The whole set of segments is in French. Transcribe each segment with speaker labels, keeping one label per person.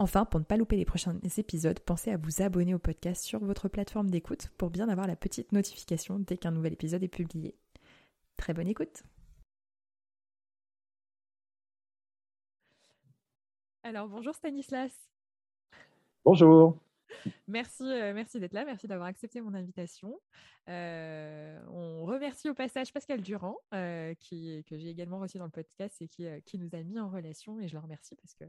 Speaker 1: Enfin, pour ne pas louper les prochains épisodes, pensez à vous abonner au podcast sur votre plateforme d'écoute pour bien avoir la petite notification dès qu'un nouvel épisode est publié. Très bonne écoute Alors bonjour Stanislas.
Speaker 2: Bonjour.
Speaker 1: Merci, euh, merci d'être là, merci d'avoir accepté mon invitation. Euh, on remercie au passage Pascal Durand, euh, que j'ai également reçu dans le podcast et qui, nous a mis en relation. Et je le remercie parce que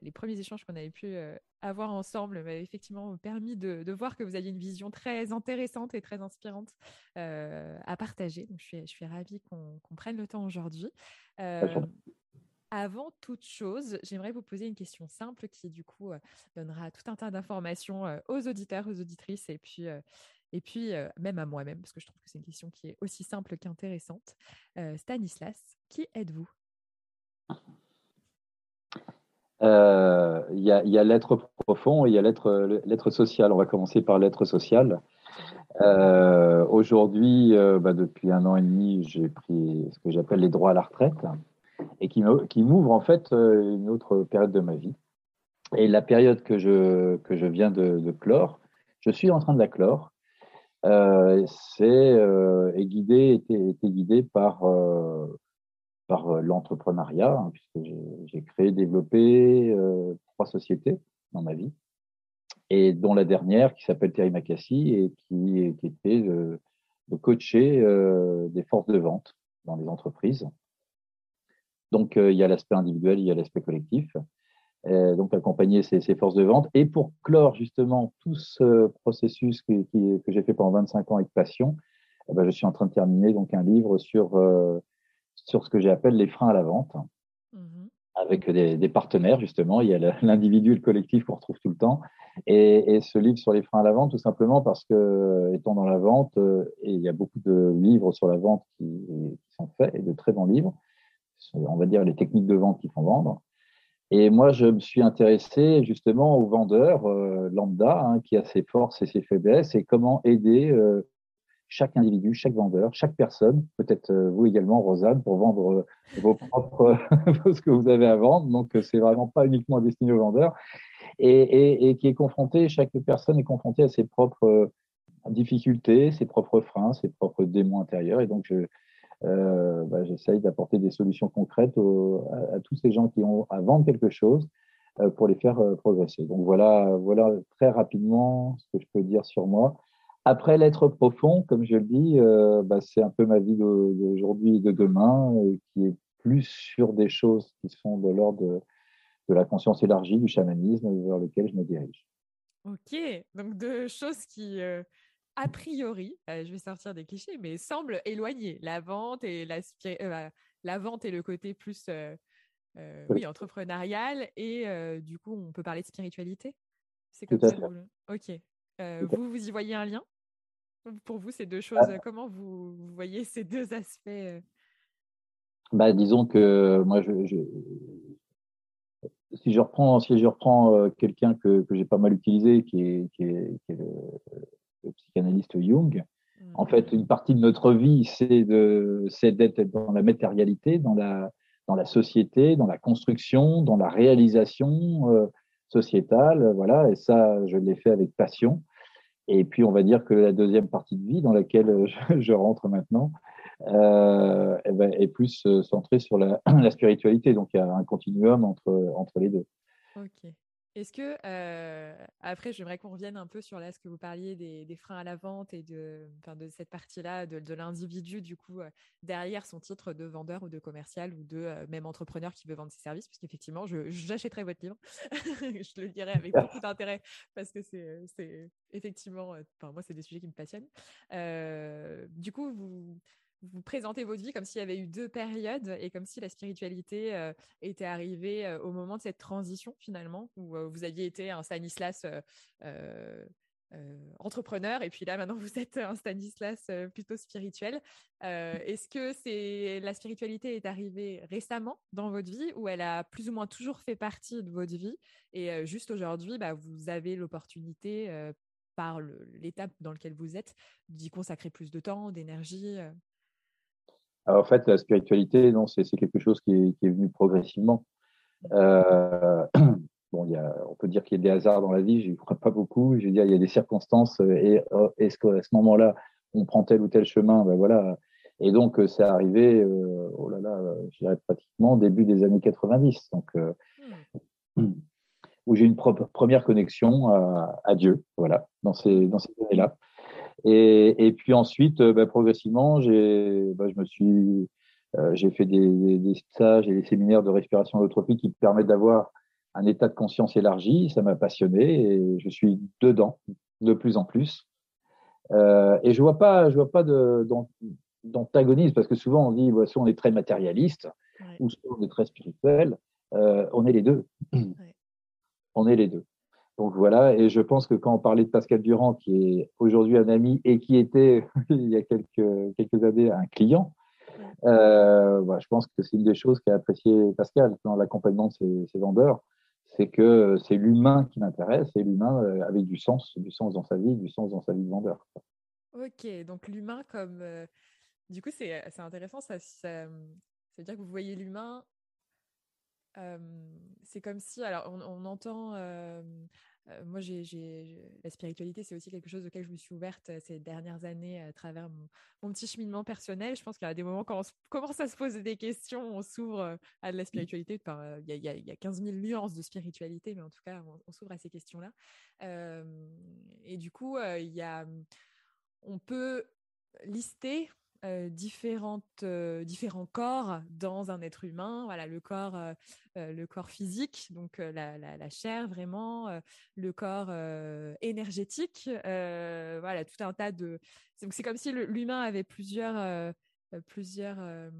Speaker 1: les premiers échanges qu'on avait pu avoir ensemble m'avaient effectivement permis de, voir que vous aviez une vision très intéressante et très inspirante à partager. Donc je suis ravie qu'on prenne le temps aujourd'hui. Avant toute chose, j'aimerais vous poser une question simple qui, du coup, euh, donnera tout un tas d'informations euh, aux auditeurs, aux auditrices et puis, euh, et puis même à moi-même, parce que je trouve que c'est une question qui est aussi simple qu'intéressante. Stanislas, qui êtes-vous?
Speaker 2: Il y a, l'être profond et il y a l'être social. On va commencer par l'être social. Aujourd'hui, bah, depuis un an et demi, j'ai pris ce que j'appelle les droits à la retraite et qui m'ouvre en fait euh, une autre période de ma vie. Et la période que je, que je viens de, clore, je suis en train de la clore. Euh, c'est euh, guidé, était, guidé par, euh, par l'entrepreneuriat, hein, puisque j'ai créé, développé trois sociétés dans ma vie, et dont la dernière qui s'appelle Terry Macassi et qui, qui était de, de coacher des forces de vente dans les entreprises. Donc, euh, il y a l'aspect individuel, il y a l'aspect collectif. Euh, donc, accompagner ces, forces de vente. Et pour clore justement tout ce processus que, j'ai fait pendant 25 ans avec passion, eh ben, je suis en train de terminer donc un livre sur, euh, sur ce que j'appelle les freins à la vente, mmh avec des, partenaires justement. Il y a l'individu et le collectif qu'on retrouve tout le temps. Et, ce livre sur les freins à la vente, tout simplement parce que, étant dans la vente, et il y a beaucoup de livres sur la vente qui, qui sont faits, et de très bons livres, on va dire, les techniques de vente qui font vendre. Et moi, je me suis intéressé justement aux vendeurs euh, lambda, hein, qui a ses forces et ses faiblesses, et comment aider euh, chaque individu, chaque vendeur, chaque personne, peut-être euh, vous également, Rosanne, pour vendre vos propres, ce que vous avez à vendre. Donc, c'est vraiment pas uniquement destiné aux vendeurs. Et, et, qui est confronté, chaque personne est confrontée à ses propres difficultés, ses propres freins, ses propres démons intérieurs. Et donc, je, euh, bah, j'essaye d'apporter des solutions concrètes à, tous ces gens qui ont à vendre quelque chose euh, pour les faire euh, progresser. Donc voilà, voilà très rapidement ce que je peux dire sur moi. Après l'être profond, comme je le dis, bah, c'est un peu ma vie d'aujourd'hui et de demain, qui est plus sur des choses qui sont de l'ordre de, de, la conscience élargie, du chamanisme, vers lequel je me dirige.
Speaker 1: Ok, donc deux choses qui a priori, euh, je vais sortir des clichés, mais semble éloigner la vente et la, euh, la vente et le côté plus euh, oui, entrepreneurial. Et du coup, on peut parler de spiritualité? C'est comme ça. Ok. vous, vous y voyez un lien? Pour vous, ces deux choses, ah. comment vous, voyez ces deux aspects
Speaker 2: bah, Disons que moi, je, si je reprends, si je reprends quelqu'un que, que j'ai pas mal utilisé, qui est, qui est, qui est le, le psychanalyste Jung. En fait, une partie de notre vie, c'est d'être dans la matérialité, dans la, dans la société, dans la construction, dans la réalisation euh, sociétale. Voilà, et ça, je l'ai fait avec passion. Et puis, on va dire que la deuxième partie de vie dans laquelle je, rentre maintenant euh, eh ben, est plus euh, centrée sur la, la, spiritualité. Donc, il y a un continuum entre, entre les deux.
Speaker 1: Ok. Est-ce que, euh, après, j'aimerais qu'on revienne un peu sur là, ce que vous parliez des, freins à la vente et de, de cette partie-là de, l'individu, du coup, euh, derrière son titre de vendeur ou de commercial ou de euh, même entrepreneur qui veut vendre ses services, parce qu'effectivement, j'achèterai votre livre. je le lirai avec beaucoup d'intérêt parce que c'est effectivement, moi, c'est des sujets qui me passionnent. du coup, vous vous présentez votre vie comme s'il y avait eu deux périodes et comme si la spiritualité euh, était arrivée euh, au moment de cette transition finalement, où euh, vous aviez été un Stanislas entrepreneur et puis là maintenant vous êtes un Stanislas plutôt spirituel. Est-ce que c'est la spiritualité est arrivée récemment dans votre vie ou elle a plus ou moins toujours fait partie de votre vie? Et juste aujourd'hui bah, vous avez l'opportunité par l'étape dans laquelle vous êtes d'y consacrer plus de temps, d'énergie
Speaker 2: en fait, la spiritualité, non, c'est quelque chose qui est, venu progressivement. Euh, bon, il y a, on peut dire qu'il y a des hasards dans la vie, je ne crois pas beaucoup. Je veux dire, il y a des circonstances et euh, est-ce qu'à ce moment-là, on prend tel ou tel chemin ben voilà. Et donc, euh, c'est arrivé, oh là là, je dirais pratiquement début des années 90. Donc, hmm. où j'ai une première connexion à, Dieu, voilà, dans ces, dans ces années-là. Et, et, puis ensuite, euh, bah, progressivement, j'ai, bah, je me suis, euh, j'ai fait des, des, stages et des séminaires de respiration holotropique qui permettent d'avoir un état de conscience élargi. Ça m'a passionné et je suis dedans de plus en plus. Euh, et je vois pas, je vois pas de, d'antagonisme parce que souvent on dit, bah, soit on est très matérialiste ou soit on est très spirituel. Euh, on est les deux. Ouais. On est les deux. Donc voilà, et je pense que quand on parlait de Pascal Durand, qui est aujourd'hui un ami et qui était il y a quelques, quelques années un client, euh, bah, je pense que c'est une des choses qu'a apprécié Pascal dans l'accompagnement de ses, vendeurs, c'est que c'est l'humain qui m'intéresse, et l'humain euh, avec du sens, du sens dans sa vie, du sens dans sa vie de vendeur.
Speaker 1: Ok, donc l'humain comme... Euh, du coup, c'est intéressant, ça, ça, veut dire que vous voyez l'humain c'est comme si, alors on, entend, moi j'ai, la spiritualité, c'est aussi quelque chose auquel je me suis ouverte ces dernières années à travers mon, petit cheminement personnel. Je pense qu'il y a des moments quand on commence à se poser des questions, on s'ouvre à de la spiritualité. Il y, a, y a, 15 000 nuances de spiritualité, mais en tout cas, on, s'ouvre à ces questions-là. et du coup, il y a, on peut lister euh, différentes, euh, différents corps dans un être humain. Voilà, le corps, euh, le corps physique, donc la, la, chair vraiment, le corps énergétique. voilà, tout un tas de. C'est comme si l'humain avait plusieurs, plusieurs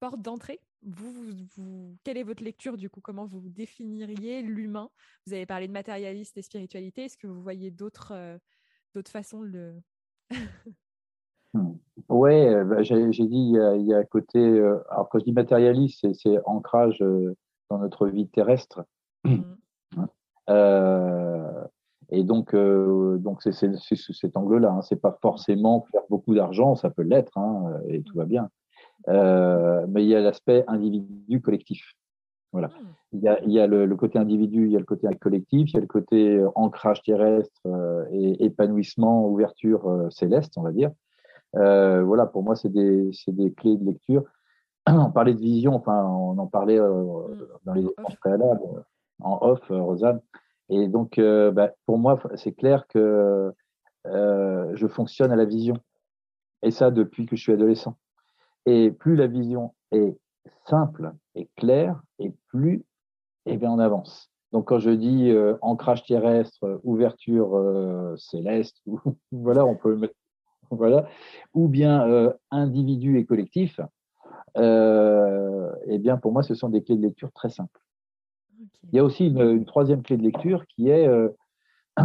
Speaker 1: portes d'entrée. Vous, quelle est votre lecture du coup? Comment vous définiriez l'humain? Vous avez parlé de matérialiste et spiritualité. Est-ce que vous voyez d'autres, d'autres façons de le
Speaker 2: Oui, euh, bah, j'ai dit, il y, a, un côté. Euh, alors, quand je dis matérialiste, c'est ancrage euh, dans notre vie terrestre. Hmm. et donc, donc c'est cet angle-là. Hein. C'est pas forcément faire beaucoup d'argent, ça peut l'être, hein, et tout va bien. mais il y a l'aspect individu collectif. Voilà. Hmm. Il y a, il y a le, le, côté individu, il y a le côté collectif, il y a le côté ancrage terrestre et épanouissement, ouverture céleste, on va dire. Euh, voilà, pour moi, c'est des, des, clés de lecture. On parlait de vision, enfin, on en parlait euh, mm. dans les échanges préalables, en off, euh, Rosanne. Et donc, bah, pour moi, c'est clair que je fonctionne à la vision. Et ça, depuis que je suis adolescent. Et plus la vision est simple et claire, et plus eh bien, on avance. Donc, quand je dis ancrage terrestre, ouverture céleste, voilà, on peut mettre voilà, ou bien euh, individu et collectif, euh, eh bien pour moi ce sont des clés de lecture très simples. Il y a aussi une, troisième clé de lecture qui est, euh,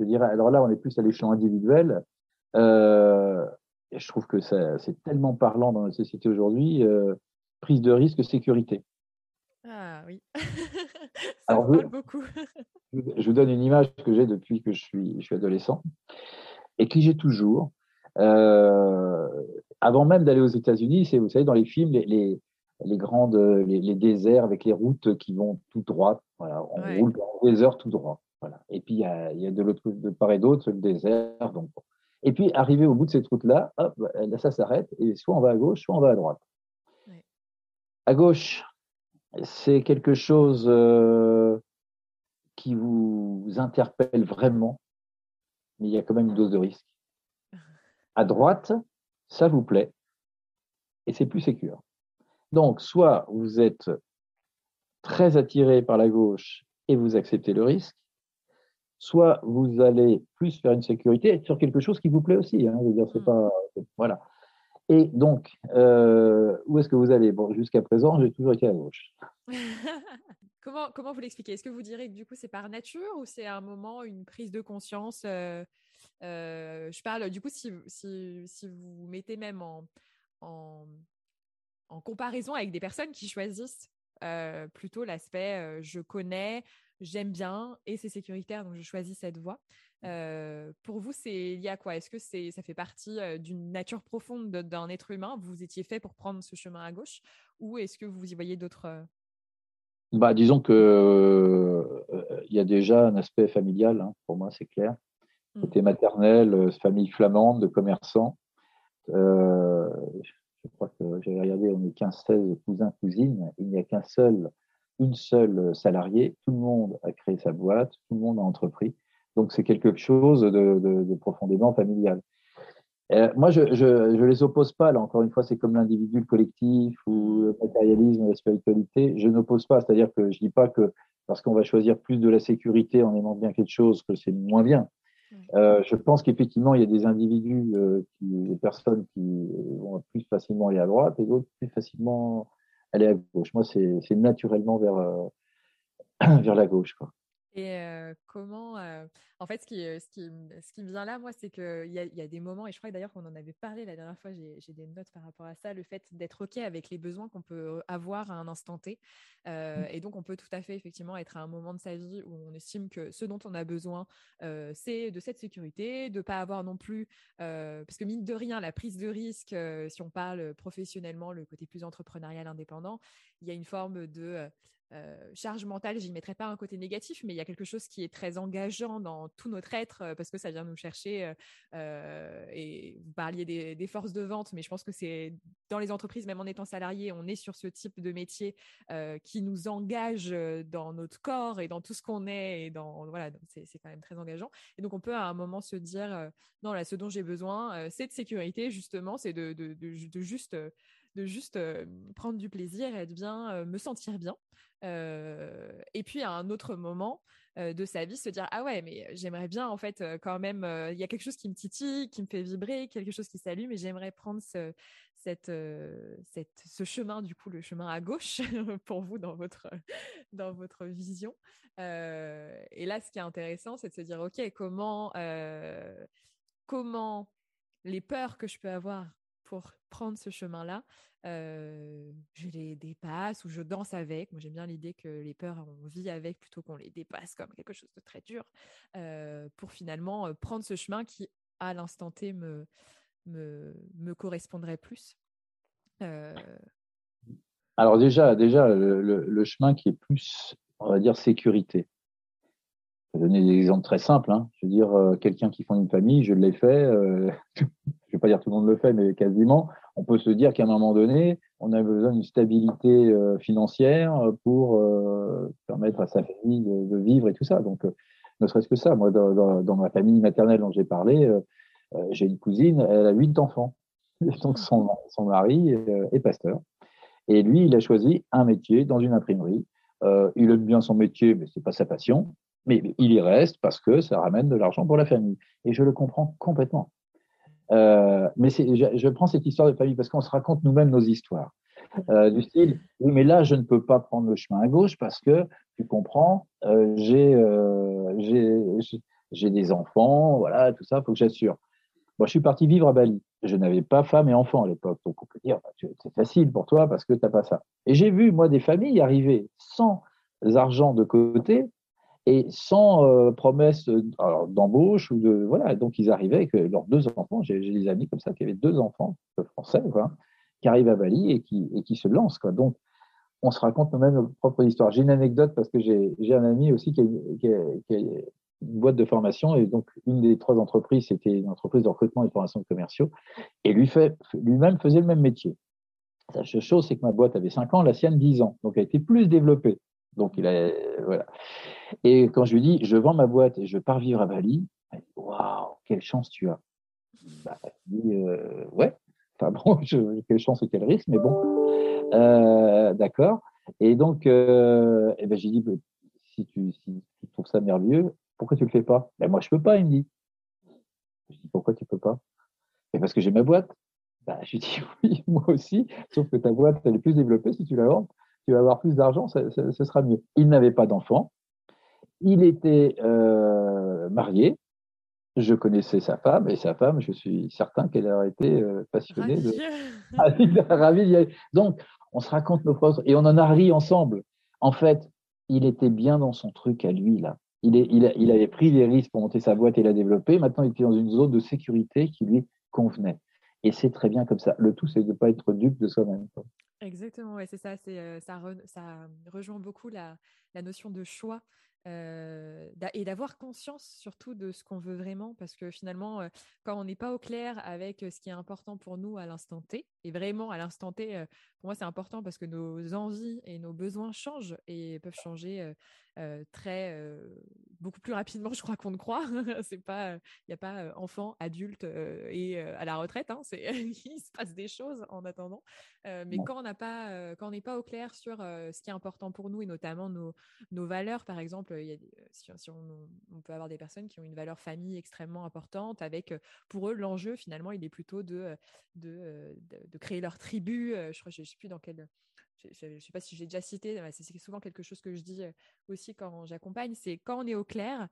Speaker 2: je dirais, alors là on est plus à l'échelon individuel. et je trouve que c'est tellement parlant dans notre société aujourd'hui. prise de risque, sécurité.
Speaker 1: Ah oui, ça alors, parle beaucoup.
Speaker 2: je vous donne une image que j'ai depuis que je suis, je suis adolescent et qui j'ai toujours. Euh, avant même d'aller aux États-Unis, c'est vous savez dans les films les, les, les grandes les, déserts avec les routes qui vont tout droit. Voilà, on roule dans des heures tout droit. Voilà. Et puis il y a, y a, de l'autre de part et d'autre le désert. Donc et puis arrivé au bout de cette route-là, hop, là ça s'arrête et soit on va à gauche, soit on va à droite. À gauche, c'est quelque chose euh, qui vous interpelle vraiment, mais il y a quand même une dose de risque. À droite, ça vous plaît et c'est plus sécure. Donc, soit vous êtes très attiré par la gauche et vous acceptez le risque, soit vous allez plus faire une sécurité sur quelque chose qui vous plaît aussi. Hein, je veux dire, c'est mm. pas voilà. Et donc, euh, où est-ce que vous allez? Bon, jusqu'à présent, j'ai toujours été à gauche.
Speaker 1: comment, comment vous l'expliquez? Est-ce que vous direz que du coup, c'est par nature ou c'est un moment, une prise de conscience euh, euh, Je parle du coup, si, si, si, vous mettez même en, en, en, comparaison avec des personnes qui choisissent plutôt l'aspect je connais, j'aime bien et c'est sécuritaire, donc je choisis cette voie. Euh, pour vous, c'est lié à quoi? Est-ce que c'est, ça fait partie euh, d'une nature profonde d'un être humain? Vous étiez fait pour prendre ce chemin à gauche Ou est-ce que vous y voyez d'autres euh?
Speaker 2: bah, Disons que il y a déjà un aspect familial, hein, pour moi, c'est clair. Mmh. Côté maternel, famille flamande, de commerçants. je crois que j'ai regardé, on est 15-16 cousins, cousines. Il n'y a qu'un seul, une seule salariée. Tout le monde a créé sa boîte, tout le monde a entrepris. Donc c'est quelque chose de, profondément familial. Euh, moi, je ne les oppose pas. Là, encore une fois, c'est comme l'individu, le collectif ou le matérialisme, la spiritualité. Je n'oppose pas. C'est-à-dire que je dis pas que parce qu'on va choisir plus de la sécurité en aimant bien quelque chose, que c'est moins bien. Euh, je pense qu'effectivement, il y a des individus, euh, des personnes qui vont plus facilement aller à droite et d'autres plus facilement aller à gauche. Moi, c'est naturellement vers, la gauche.
Speaker 1: Et comment, en fait, ce qui, ce, qui, ce qui me vient là, moi, c'est qu'il y a, y a des moments, et je crois d'ailleurs qu'on en avait parlé la dernière fois, j'ai des notes par rapport à ça, le fait d'être OK avec les besoins qu'on peut avoir à un instant T. Mmh. Et donc, on peut tout à fait, effectivement, être à un moment de sa vie où on estime que ce dont on a besoin, c'est de cette sécurité, de ne pas avoir non plus, parce que mine de rien, la prise de risque, si on parle professionnellement, le côté plus entrepreneurial indépendant, il y a une forme de euh, charge mentale, j'y mettrai pas un côté négatif, mais il y a quelque chose qui est très engageant dans tout notre être euh, parce que ça vient nous chercher. Euh, et vous parliez des, forces de vente, mais je pense que c'est dans les entreprises, même en étant salarié, on est sur ce type de métier qui nous engage dans notre corps et dans tout ce qu'on est. Et dans voilà, c'est quand même très engageant. Et donc on peut à un moment se dire non là, ce dont j'ai besoin, c'est de sécurité justement, c'est de, de, de, juste de juste prendre du plaisir, être bien, me sentir bien. et puis à un autre moment de sa vie, se dire ah ouais, mais j'aimerais bien en fait quand même, il y a quelque chose qui me titille, qui me fait vibrer, quelque chose qui s'allume, et j'aimerais prendre ce, cette, ce chemin du coup, le chemin à gauche pour vous dans votre dans votre vision. et là, ce qui est intéressant, c'est de se dire ok, comment comment les peurs que je peux avoir pour prendre ce chemin-là, euh, je les dépasse ou je danse avec. Moi, j'aime bien l'idée que les peurs, on vit avec plutôt qu'on les dépasse comme quelque chose de très dur euh, pour finalement euh, prendre ce chemin qui, à l'instant T, me, me, me correspondrait plus.
Speaker 2: Alors déjà, déjà le, le, chemin qui est plus, on va dire, sécurité. Je vais donner des exemples très simples. Hein. Je veux dire, quelqu'un qui fonde une famille, je l'ai fait. je vais pas dire tout le monde le fait, mais quasiment, on peut se dire qu'à un moment donné, on a besoin d'une stabilité euh, financière pour euh, permettre à sa famille de, vivre et tout ça. Donc, euh, ne serait-ce que ça. Moi, dans, ma famille maternelle dont j'ai parlé, j'ai une cousine, elle a huit enfants. Donc, son, son mari est pasteur. Et lui, il a choisi un métier dans une imprimerie. il aime bien son métier, mais c'est pas sa passion. Mais il y reste parce que ça ramène de l'argent pour la famille. Et je le comprends complètement. Euh, mais je, prends cette histoire de famille parce qu'on se raconte nous-mêmes nos histoires. Euh, du style, oui, mais là, je ne peux pas prendre le chemin à gauche parce que, tu comprends, euh, j'ai des enfants, voilà, tout ça, il faut que j'assure. Moi, je suis parti vivre à Bali. Je n'avais pas femme et enfant à l'époque. Donc, on peut dire, bah, c'est facile pour toi parce que tu n'as pas ça. Et j'ai vu, moi, des familles arriver sans argent de côté et sans euh, promesse d'embauche ou de voilà. Donc ils arrivaient avec leurs deux enfants. J'ai des amis comme ça qui avaient deux enfants français quoi, qui arrivent à Bali et qui et qui se lancent quoi. Donc on se raconte nous-mêmes nos propres histoires. J'ai une anecdote parce que j'ai un ami aussi qui a, qui, a, une boîte de formation et donc une des trois entreprises c'était une entreprise de recrutement et de formation de commerciaux et lui lui-même faisait le même métier. La chose c'est que ma boîte avait 5 ans la sienne 10 ans. Donc elle était plus développée. Donc, il a, voilà. Et quand je lui dis, je vends ma boîte et je pars vivre à Bali, elle dit, waouh, quelle chance tu as. Bah, je dis, euh, ouais, enfin bon, quelle chance et quel risque, mais bon, euh, d'accord. Et donc, euh, eh ben, j'ai dit, bah, si tu, si tu trouves ça merveilleux, pourquoi tu le fais pas? Ben, Moi, je peux pas, il me dit. Je dis, pourquoi tu peux pas? Ben, Parce que j'ai ma boîte. Ben, je lui dis, oui, moi aussi, sauf que ta boîte, elle est plus développée si tu la vends tu vas avoir plus d'argent, ce sera mieux. Il n'avait pas d'enfant. Il était euh, marié. Je connaissais sa femme et sa femme, je suis certain qu'elle aurait été euh, passionnée de. Ravie. Donc, on se raconte nos choses et on en a ri ensemble. En fait, il était bien dans son truc à lui, là. Il, est, il, il avait pris des risques pour monter sa boîte et la développer. Maintenant, il était dans une zone de sécurité qui lui convenait. Et c'est très bien comme ça. Le tout, c'est de ne pas être dupe de soi-même.
Speaker 1: Exactement, ouais, c'est ça. C'est, ça, ça rejoint beaucoup la, la notion de choix euh, et d'avoir conscience surtout de ce qu'on veut vraiment, parce que finalement, euh, quand on n'est pas au clair avec euh, ce qui est important pour nous à l'instant T, et vraiment à l'instant T, pour moi c'est important parce que nos envies et nos besoins changent et peuvent changer très beaucoup plus rapidement, je crois qu'on ne croit. c'est pas, il n'y a pas enfant, adulte et à la retraite. Hein, c'est, il se passe des choses en attendant. mais quand on n'a pas, quand on n'est pas au clair sur ce qui est important pour nous et notamment nos, nos valeurs, par exemple il y a, si, on, peut avoir des personnes qui ont une valeur famille extrêmement importante, avec pour eux l'enjeu finalement il est plutôt de de, de, créer leur tribu. Je crois, je, sais plus dans quel je ne sais pas si j'ai déjà cité, c'est souvent quelque chose que je dis aussi quand j'accompagne, c'est quand on est au clair,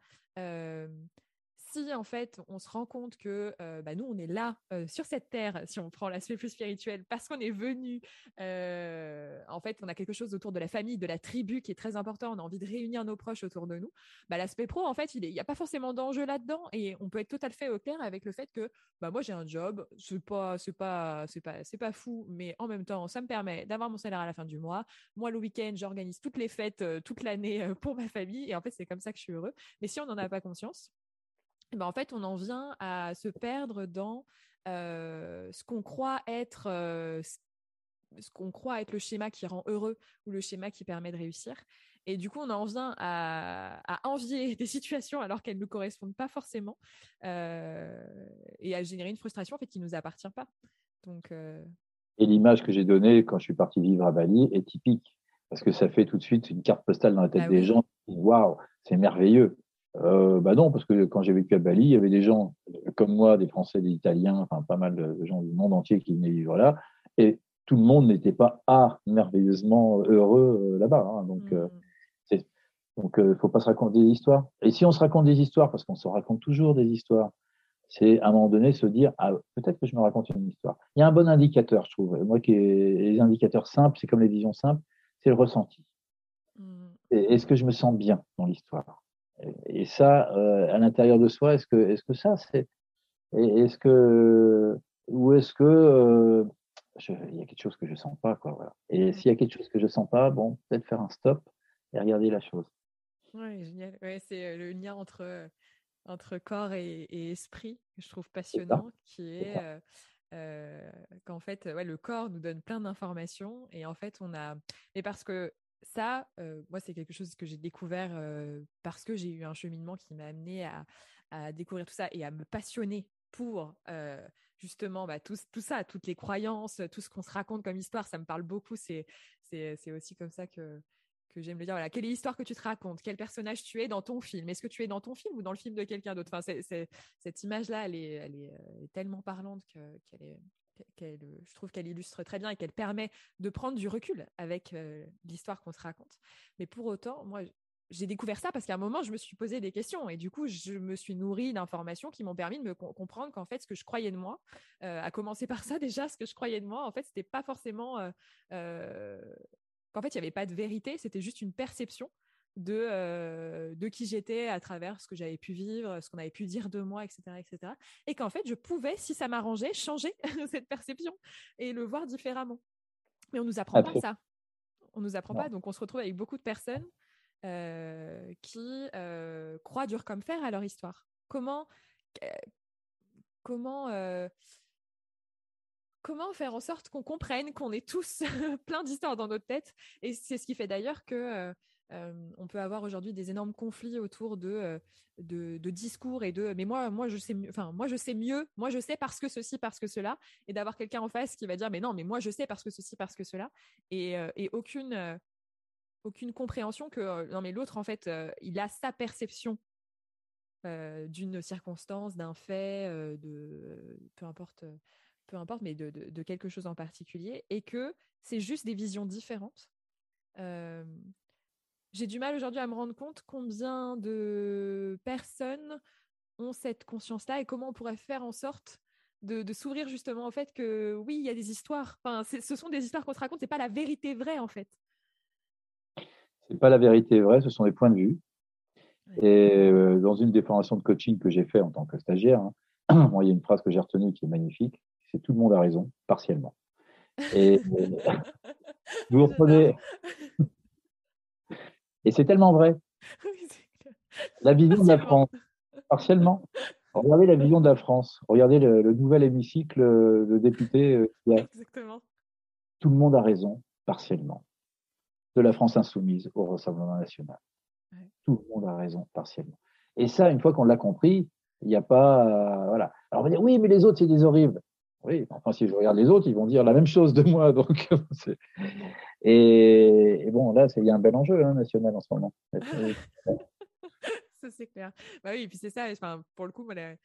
Speaker 1: si en fait on se rend compte que bah, nous on est là sur cette terre, si on prend l'aspect plus spirituel, parce qu'on est venu, en fait on a quelque chose autour de la famille, de la tribu qui est très important, on a envie de réunir nos proches autour de nous. Bah, l'aspect pro en fait il n'y a pas forcément d'enjeu là-dedans et on peut être à fait au clair avec le fait que bah moi j'ai un job, c'est pas c'est pas c'est pas c'est pas fou, mais en même temps ça me permet d'avoir mon salaire à la fin du mois. Moi le week-end j'organise toutes les fêtes toute l'année pour ma famille et en fait c'est comme ça que je suis heureux. Mais si on n'en a pas conscience ben, en fait, on en vient à se perdre dans euh, ce qu'on croit être euh, ce qu'on croit être le schéma qui rend heureux ou le schéma qui permet de réussir. Et du coup, on en vient à, envier des situations alors qu'elles ne correspondent pas forcément euh, et à générer une frustration en fait qui nous appartient pas. Donc
Speaker 2: et l'image que j'ai donnée quand je suis parti vivre à Bali est typique parce que ça fait tout de suite une carte postale dans la tête bah des gens. Waouh, c'est merveilleux euh, bah non, parce que quand j'ai vécu à Bali, il y avait des gens comme moi, des Français, des Italiens, enfin pas mal de gens du monde entier qui venaient vivre là, et tout le monde n'était pas ah, merveilleusement heureux euh, là-bas. Hein, donc, euh, mmh. donc, euh, faut pas se raconter des histoires. Et si on se raconte des histoires, parce qu'on se raconte toujours des histoires, c'est à un moment donné se dire ah, peut-être que je me raconte une histoire. Il y a un bon indicateur, je trouve. Moi, qui les indicateurs simples, c'est comme les visions simples, c'est le ressenti. Mmh. Est-ce que je me sens bien dans l'histoire? Et ça, euh, à l'intérieur de soi, est-ce que, est-ce que ça, c'est, est-ce que, ou est-ce que euh, il y a quelque chose que je sens pas, quoi. Voilà. Et s'il y a quelque chose que je sens pas, bon, peut-être faire un stop et regarder la chose.
Speaker 1: Oui, génial. Ouais, c'est euh, le lien entre entre corps et, esprit que je trouve passionnant, qui est, qu'en fait, ouais, le corps nous donne plein d'informations et en fait, on a, mais parce que ça, euh, moi, c'est quelque chose que j'ai découvert euh, parce que j'ai eu un cheminement qui m'a amené à, découvrir tout ça et à me passionner pour euh, justement bah, tout, ça, toutes les croyances, tout ce qu'on se raconte comme histoire. Ça me parle beaucoup. C'est, aussi comme ça que, j'aime le dire. Voilà. Quelle est l'histoire que tu te racontes? Quel personnage tu es dans ton film? Est-ce que tu es dans ton film ou dans le film de quelqu'un d'autre? Enfin, Cette image-là, elle est, tellement parlante qu'elle est je trouve qu'elle illustre très bien et qu'elle permet de prendre du recul avec euh, l'histoire qu'on se raconte. Mais pour autant, moi, j'ai découvert ça parce qu'à un moment, je me suis posé des questions et du coup, je me suis nourrie d'informations qui m'ont permis de me comprendre qu'en fait, ce que je croyais de moi, euh, à commencer par ça déjà, ce que je croyais de moi, en fait, c'était pas forcément euh, qu'en fait, il n'y avait pas de vérité, c'était juste une perception de, euh, de qui j'étais à travers ce que j'avais pu vivre, ce qu'on avait pu dire de moi, etc. etc. et qu'en fait, je pouvais, si ça m'arrangeait, changer cette perception et le voir différemment. Mais on nous apprend pas ça. On nous apprend pas. Donc, on se retrouve avec beaucoup de personnes euh, qui euh, croient dur comme fer à leur histoire. Comment, comment, comment faire en sorte qu'on comprenne qu'on est tous plein d'histoires dans notre tête? Et c'est ce qui fait d'ailleurs que on peut avoir aujourd'hui des énormes conflits autour de, de, discours et de mais moi moi je sais mieux enfin moi je sais mieux moi je sais parce que ceci parce que cela et d'avoir quelqu'un en face qui va dire mais non mais moi je sais parce que ceci parce que cela et, et aucune aucune compréhension que non mais l'autre en fait il a sa perception d'une circonstance d'un fait de peu importe peu importe mais de, de, de, quelque chose en particulier et que c'est juste des visions différentes j'ai du mal aujourd'hui à me rendre compte combien de personnes ont cette conscience-là et comment on pourrait faire en sorte de, s'ouvrir justement au fait que oui, il y a des histoires. Enfin, ce sont des histoires qu'on se raconte, c'est pas la vérité vraie en fait.
Speaker 2: C'est pas la vérité vraie, ce sont des points de vue. Et euh, dans une des formations de coaching que j'ai fait en tant que stagiaire, hein, il y a une phrase que j'ai retenue qui est magnifique, c'est tout le monde a raison, partiellement. Et vous reprenez, et c'est tellement vrai. la vision de la France, partiellement. Regardez la vision de la France. Regardez le, nouvel hémicycle de députés. Euh, Exactement. Tout le monde a raison, partiellement. De la France insoumise au Rassemblement national. Tout le monde a raison, partiellement. Et ça, une fois qu'on l'a compris, il n'y a pas. Euh, voilà. Alors on va dire oui, mais les autres, c'est des horribles. Oui, enfin, si je regarde les autres, ils vont dire la même chose de moi. Donc, et, bon, là, il y a un bel enjeu hein, national en ce moment.
Speaker 1: ça, c'est clair. Bah oui, et puis c'est ça. Enfin, pour le coup, moi, la,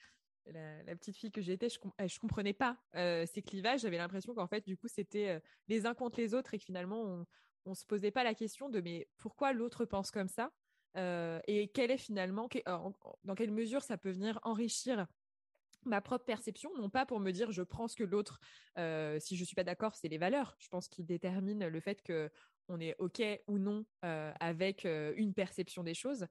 Speaker 1: petite fille que j'étais, je, je comprenais pas euh, ces clivages. J'avais l'impression qu'en fait, du coup, c'était euh, les uns contre les autres et que finalement, on, on se posait pas la question de mais pourquoi l'autre pense comme ça euh, et quelle est finalement, dans quelle mesure ça peut venir enrichir ma propre perception, non pas pour me dire je prends ce que l'autre, euh, si je suis pas d'accord, c'est les valeurs. Je pense qui déterminent le fait que on est ok ou non euh, avec euh, une perception des choses.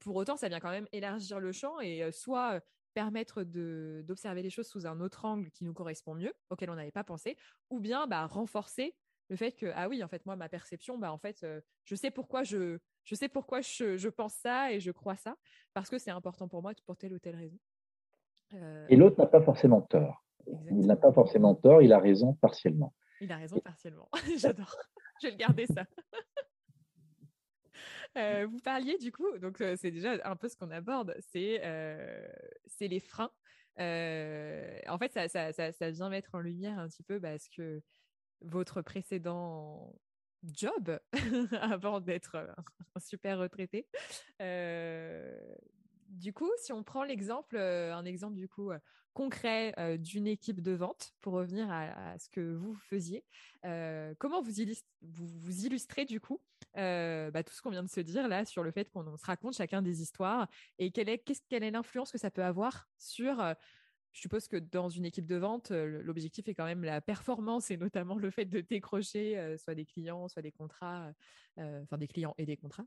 Speaker 1: pour autant, ça vient quand même élargir le champ et soit permettre d'observer les choses sous un autre angle qui nous correspond mieux, auquel on n'avait pas pensé, ou bien bah, renforcer le fait que ah oui en fait moi ma perception bah en fait je sais pourquoi je je sais pourquoi je, je pense ça et je crois ça parce que c'est important pour moi pour telle ou telle raison
Speaker 2: et l'autre n'a pas forcément tort. Il n'a pas forcément tort, il a raison partiellement.
Speaker 1: Il a raison partiellement. J'adore. Je vais le garder ça. Euh, vous parliez du coup, donc euh, c'est déjà un peu ce qu'on aborde, c'est euh, les freins. en fait, ça, ça, ça, vient mettre en lumière un petit peu parce que votre précédent job, avant d'être un super retraité, du coup, si on prend l'exemple, euh, un exemple du coup euh, concret euh, d'une équipe de vente, pour revenir à, ce que vous faisiez, comment vous, vous, illustrez du coup bah, tout ce qu'on vient de se dire là sur le fait qu'on se raconte chacun des histoires et quelle est, quelle est l'influence que ça peut avoir sur je suppose que dans une équipe de vente, l'objectif est quand même la performance et notamment le fait de décrocher soit des clients, soit des contrats, enfin des clients et des contrats.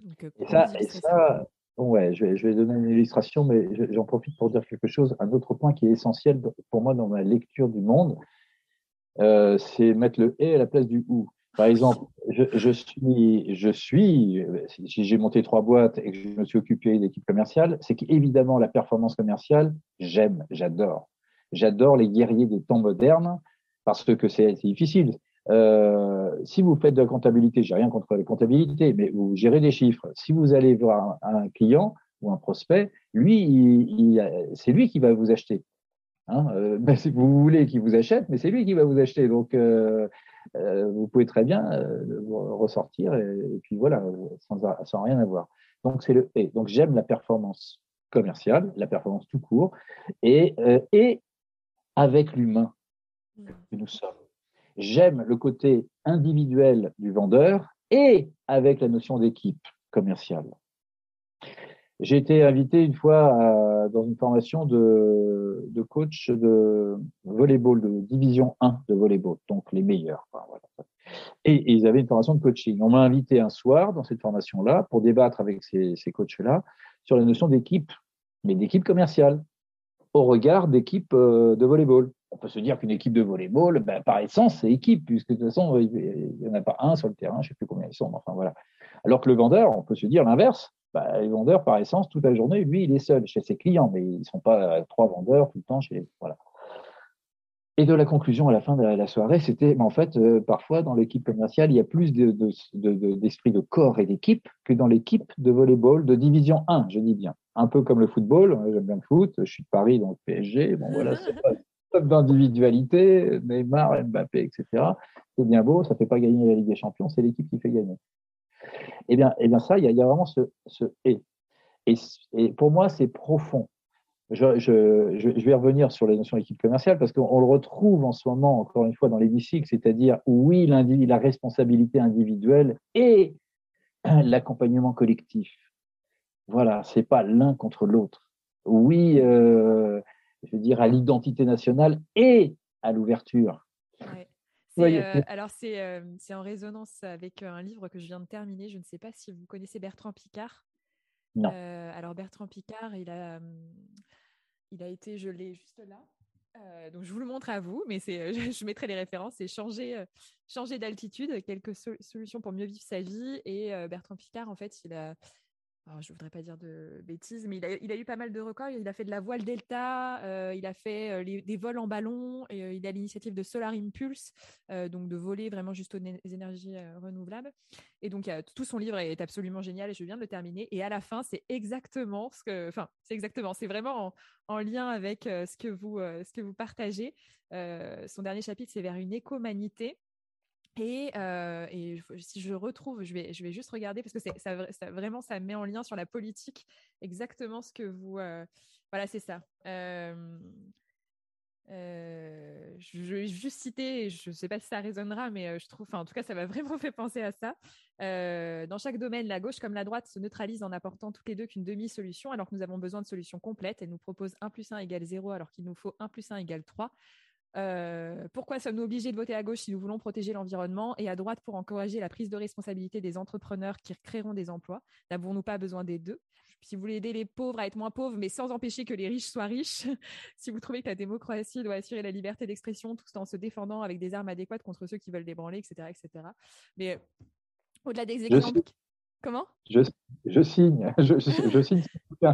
Speaker 2: Donc, ça, ça, Ouais, je vais, donner une illustration, mais j'en profite pour dire quelque chose. Un autre point qui est essentiel pour moi dans ma lecture du monde, euh, c'est mettre le et à la place du ou. Par exemple, je, je suis, je suis, si j'ai monté trois boîtes et que je me suis occupé d'équipe commerciale, c'est qu'évidemment la performance commerciale, j'aime, j'adore. J'adore les guerriers des temps modernes parce que c'est difficile. Euh, si vous faites de la comptabilité, j'ai rien contre la comptabilité, mais vous gérez des chiffres. Si vous allez voir un, client ou un prospect, lui, c'est lui qui va vous acheter. Hein euh, ben, si vous voulez qu'il vous achète, mais c'est lui qui va vous acheter. Donc, euh, euh vous pouvez très bien euh, ressortir et, puis voilà, sans, sans, rien avoir. Donc, c'est le et. Donc, j'aime la performance commerciale, la performance tout court, et, et avec l'humain que nous sommes j'aime le côté individuel du vendeur et avec la notion d'équipe commerciale. J'ai été invité une fois dans une formation de, de, coach de volleyball, de division 1 de volleyball, donc les meilleurs. et, ils avaient une formation de coaching. On m'a invité un soir dans cette formation-là pour débattre avec ces, ces coachs-là sur la notion d'équipe, mais d'équipe commerciale, au regard d'équipe euh, de volleyball on peut se dire qu'une équipe de volleyball, ben, par essence, c'est équipe, puisque de toute façon, il n'y en a pas un sur le terrain, je ne sais plus combien ils sont. Enfin, voilà. Alors que le vendeur, on peut se dire l'inverse. Ben, le vendeur, par essence, toute la journée, lui, il est seul chez ses clients, mais ils ne sont pas trois vendeurs tout le temps chez. Voilà. Et de la conclusion à la fin de la, soirée, c'était, en fait, euh, parfois dans l'équipe commerciale, il y a plus d'esprit de, corps et d'équipe que dans l'équipe de volleyball de division 1, je dis bien. Un peu comme le football, hein, j'aime bien le foot, je suis de Paris, donc PSG, bon voilà, c'est d'individualité, Neymar, Mbappé, etc. C'est bien beau, ça ne fait pas gagner la Ligue des Champions, c'est l'équipe qui fait gagner. Eh bien, eh bien ça, il y, a vraiment ce, et. et. pour moi, c'est profond je, vais revenir sur la notion d'équipe commerciale parce qu'on le retrouve en ce moment, encore une fois, dans l'hémicycle, c'est-à-dire oui, la responsabilité individuelle et l'accompagnement collectif. Voilà, c'est pas l'un contre l'autre. Oui, euh, je veux dire à l'identité nationale et à l'ouverture.
Speaker 1: Euh, alors, euh, c'est en résonance avec un livre que je viens de terminer. Je ne sais pas si vous connaissez Bertrand Picard.
Speaker 2: Non.
Speaker 1: alors, Bertrand Picard, il a, il a été, je l'ai juste là. Euh, donc je vous le montre à vous, mais c'est, je, mettrai les références. C'est changer, euh, changer d'altitude, quelques solutions pour mieux vivre sa vie. Et euh, Bertrand Picard, en fait, il a, je ne voudrais pas dire de bêtises, mais il a, eu pas mal de records. Il a fait de la voile delta, euh, il a fait euh, des vols en ballon, et, euh, il a l'initiative de Solar Impulse, donc de voler vraiment juste aux énergies renouvelables. Et donc, tout son livre est absolument génial et je viens de le terminer. Et à la fin, c'est exactement ce que, enfin, c'est exactement, c'est vraiment en, lien avec ce que vous, ce que vous partagez. son dernier chapitre, c'est vers une écomanité. Et, euh, si je retrouve, je vais, je vais juste regarder parce que vraiment, ça met en lien sur la politique exactement ce que vous. Euh, voilà, c'est ça. Euh, je, vais juste citer, je ne sais pas si ça résonnera, mais je trouve, en tout cas, ça m'a vraiment fait penser à ça. dans chaque domaine, la gauche comme la droite se neutralisent en apportant toutes les deux qu'une demi-solution, alors que nous avons besoin de solutions complètes. Elle nous propose 1 plus 1 égale 0, alors qu'il nous faut 1 plus 1 égale 3. Euh, pourquoi sommes-nous obligés de voter à gauche si nous voulons protéger l'environnement et à droite pour encourager la prise de responsabilité des entrepreneurs qui créeront des emplois? N'avons-nous pas besoin des deux? Si vous voulez aider les pauvres à être moins pauvres, mais sans empêcher que les riches soient riches, si vous trouvez que la démocratie doit assurer la liberté d'expression tout en se défendant avec des armes adéquates contre ceux qui veulent débranler, etc. etc. Mais au-delà des exemples... Comment?
Speaker 2: je, je, signe, je, je signe.
Speaker 1: Eh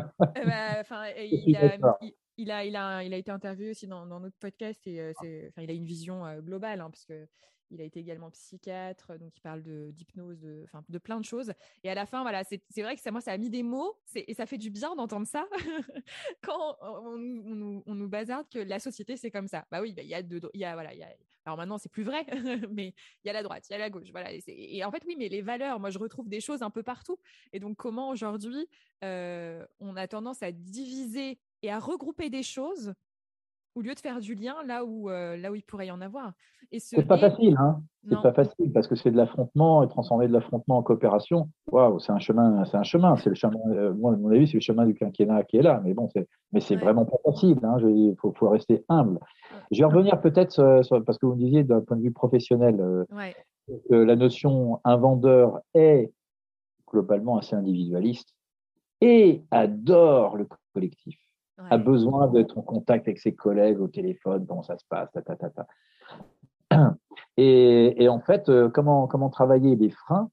Speaker 1: ben, il, a, il a, il, a, il a été interviewé aussi dans, notre podcast et euh, il a une vision euh, globale, hein, parce que il a été également psychiatre, donc il parle d'hypnose, de, enfin, de plein de choses. Et à la fin, voilà, c'est vrai que ça, moi, ça a mis des mots, et ça fait du bien d'entendre ça quand on, nous, on, bazarde que la société c'est comme ça. Bah oui, bah, il y a deux, il y a voilà, il y a, alors maintenant c'est plus vrai, mais il y a la droite, il y a la gauche, voilà. Et, en fait, oui, mais les valeurs, moi, je retrouve des choses un peu partout. Et donc, comment aujourd'hui euh, on a tendance à diviser et à regrouper des choses au lieu de faire du lien là où, euh, là où il pourrait y en avoir.
Speaker 2: Et ce n'est pas facile, hein c'est pas facile parce que c'est de l'affrontement et transformer de l'affrontement en coopération. Waouh, c'est un chemin, c'est un chemin. C'est le chemin. Euh, moi, à mon avis, c'est le chemin du quinquennat qui est là. Mais bon, c'est, mais c'est vraiment pas facile. Hein, il faut, faut, rester humble. Je vais revenir peut-être parce que vous me disiez d'un point de vue professionnel euh, que la notion un vendeur est globalement assez individualiste et adore le collectif a besoin d'être en contact avec ses collègues au téléphone, comment ça se passe, ta, ta, ta, ta. Et, et, en fait, euh, comment, comment travailler les freins?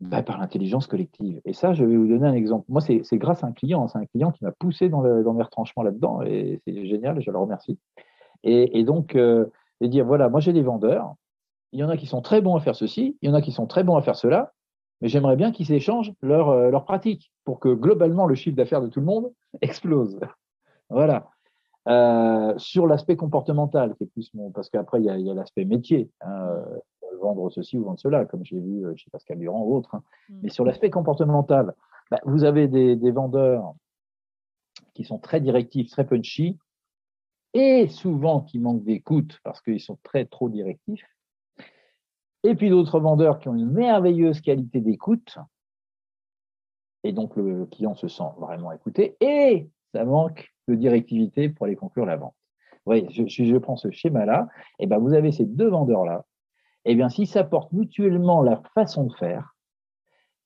Speaker 2: Bah, Par l'intelligence collective. Et ça, je vais vous donner un exemple. Moi, c'est grâce à un client. C'est un client qui m'a poussé dans, le, dans mes retranchements là-dedans et c'est génial, je le remercie. Et, et donc, euh, et dire voilà, moi j'ai des vendeurs. Il y en a qui sont très bons à faire ceci, il y en a qui sont très bons à faire cela, mais j'aimerais bien qu'ils échangent leurs euh, leur pratiques pour que globalement le chiffre d'affaires de tout le monde explose. voilà. Euh, sur l'aspect comportemental, qui est plus mon, parce qu'après il y a, a l'aspect métier, hein, euh, vendre ceci ou vendre cela, comme j'ai vu chez Pascal Durand ou autre. Hein. Mm. Mais sur l'aspect comportemental, bah, vous avez des, des vendeurs qui sont très directifs, très punchy, et souvent qui manquent d'écoute parce qu'ils sont très trop directifs. Et puis d'autres vendeurs qui ont une merveilleuse qualité d'écoute. Et donc le client se sent vraiment écouté. Et ça manque de directivité pour aller conclure la vente. Oui, je, je prends ce schéma-là. Et ben vous avez ces deux vendeurs-là. Et bien, s'ils s'apportent mutuellement leur façon de faire,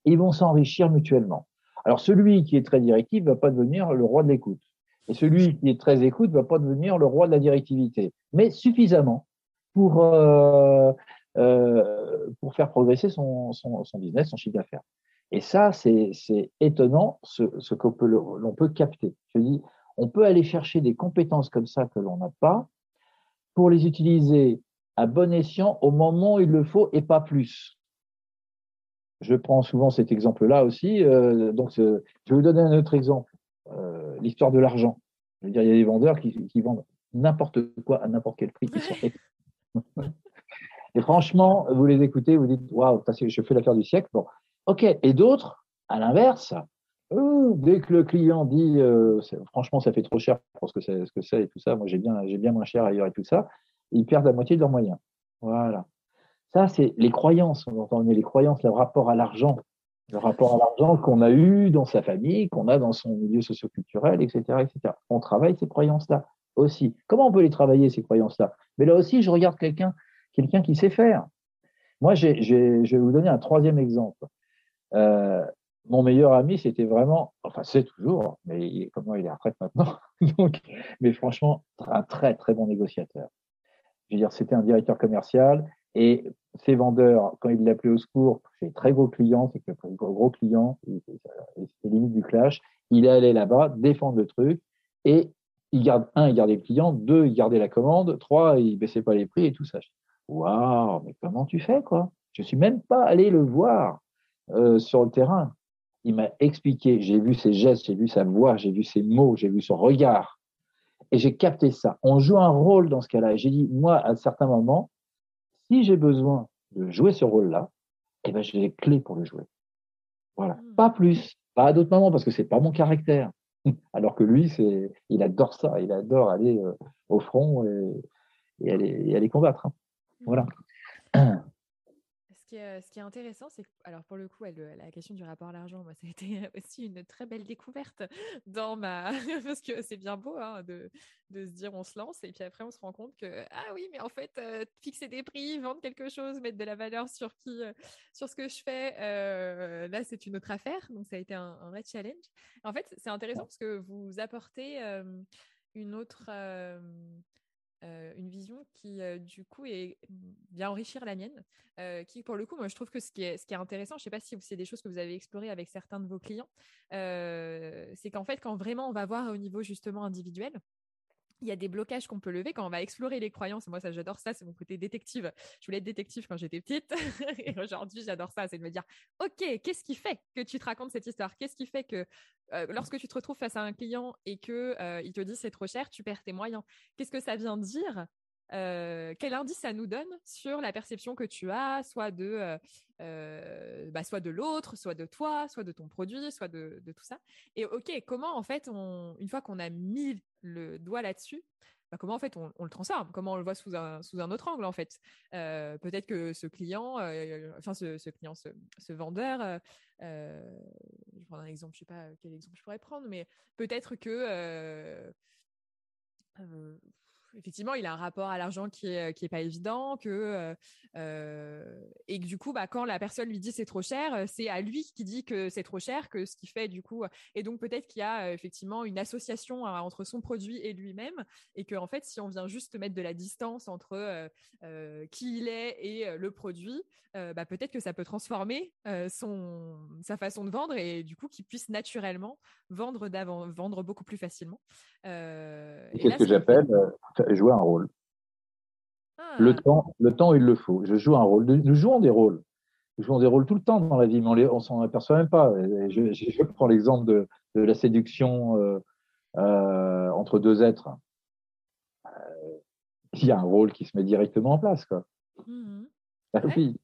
Speaker 2: ils vont s'enrichir mutuellement. Alors celui qui est très directif va pas devenir le roi de l'écoute. Et celui qui est très écoute va pas devenir le roi de la directivité. Mais suffisamment pour euh, euh, pour faire progresser son, son, son business, son chiffre d'affaires. Et ça, c'est étonnant ce, ce qu'on peut, l'on peut capter. Je dis, on peut aller chercher des compétences comme ça que l'on n'a pas pour les utiliser à bon escient au moment où il le faut et pas plus. Je prends souvent cet exemple-là aussi. Euh, donc, je vais vous donner un autre exemple. Euh, l'histoire de l'argent. Je veux dire, il y a des vendeurs qui, vendent n'importe quoi à n'importe quel prix. et franchement, vous les écoutez, vous dites, waouh, je fais l'affaire du siècle. Bon, ok. Et d'autres, à l'inverse, dès que le client dit, euh, franchement, ça fait trop cher pour ce que c'est, ce que c'est et tout ça. Moi, j'ai bien, j'ai bien moins cher ailleurs et tout ça. Ils perdent la moitié de leurs moyens. Voilà. Ça, c'est les croyances. On entend les croyances, le rapport à l'argent, le rapport à l'argent qu'on a eu dans sa famille, qu'on a dans son milieu socioculturel, etc., etc. On travaille ces croyances-là aussi. Comment on peut les travailler ces croyances-là? Mais là aussi, je regarde quelqu'un, quelqu'un qui sait faire. Moi, je vais vous donner un troisième exemple. Euh, mon meilleur ami, c'était vraiment, enfin c'est toujours, mais comment il est à retraite maintenant, donc, mais franchement, un très très bon négociateur. Je veux dire, c'était un directeur commercial et ses vendeurs, quand il l'appelait au secours, c'est très gros clients, c'est que gros, gros client, c'était limite du clash. Il allait là-bas défendre le truc et il garde un, il gardait le client, deux, il gardait la commande, trois, il baissait pas les prix et tout ça. Waouh, mais comment tu fais quoi? Je suis même pas allé le voir euh, sur le terrain il m'a expliqué, j'ai vu ses gestes, j'ai vu sa voix, j'ai vu ses mots, j'ai vu son regard. Et j'ai capté ça. On joue un rôle dans ce cas-là. Et j'ai dit, moi, à certains moments, si j'ai besoin de jouer ce rôle-là, eh ben, j'ai les clés pour le jouer. Voilà. Hmm. Pas plus. Pas à d'autres moments parce que c'est pas mon caractère. Alors que lui, c'est, il adore ça. Il adore aller euh, au front et, aller, combattre. Hein. Voilà. Hmm.
Speaker 1: Euh, ce qui est intéressant, c'est que, alors pour le coup, la question du rapport à l'argent, moi, ça a été aussi une très belle découverte dans ma. Parce que c'est bien beau hein, de, de, se dire on se lance et puis après on se rend compte que, ah oui, mais en fait, euh, fixer des prix, vendre quelque chose, mettre de la valeur sur, qui, euh, sur ce que je fais, là, c'est une autre affaire. Donc ça a été un, un vrai challenge. En fait, c'est intéressant parce que vous apportez une autre euh, une vision qui, euh, du coup, vient enrichir la mienne. Euh, qui, pour le coup, moi, je trouve que ce qui est, ce qui est intéressant, je ne sais pas si c'est des choses que vous avez explorées avec certains de vos clients, c'est qu'en fait, quand vraiment on va voir au niveau justement individuel, il y a des blocages qu'on peut lever quand on va explorer les croyances. Moi, ça, j'adore ça. C'est mon côté détective. Je voulais être détective quand j'étais petite. et aujourd'hui, j'adore ça. C'est de me dire, OK, qu'est-ce qui fait que tu te racontes cette histoire? Qu'est-ce qui fait que euh, lorsque tu te retrouves face à un client et que euh, il te dit c'est trop cher, tu perds tes moyens? Qu'est-ce que ça vient dire? Euh, quel indice ça nous donne sur la perception que tu as, soit de, bah, soit de l'autre, soit de toi, soit de ton produit, soit de, tout ça? Et ok, comment en fait, une fois qu'on a mis le doigt là-dessus, bah, comment en fait on, le transforme? Comment on le voit sous un, autre angle en fait? Euh, Peut-être que ce client, euh, enfin ce, client, ce, vendeur, euh, je prendre un exemple, je sais pas quel exemple je pourrais prendre, mais peut-être que effectivement, il a un rapport à l'argent qui est, qui est pas évident, que euh, euh, et que du coup, bah, quand la personne lui dit c'est trop cher, euh, c'est à lui qui dit que c'est trop cher, que ce qui fait du coup, et donc peut-être qu'il y a effectivement une association hein, entre son produit et lui-même, et que en fait, si on vient juste mettre de la distance entre qui il est et le produit, bah, peut-être que ça peut transformer son sa façon de vendre et du coup qu'il puisse naturellement vendre d'avant, vendre beaucoup plus facilement.
Speaker 2: Qu'est-ce que j'appelle jouer un rôle. Le, ah. temps, le temps, il le faut. Je joue un rôle. Nous jouons des rôles. Nous jouons des rôles tout le temps dans la vie, mais on ne s'en aperçoit même pas. Je, prends l'exemple de, la séduction euh, euh, entre deux êtres. Euh, il y a un rôle qui se met directement en place. Quoi. Mmh ah oui.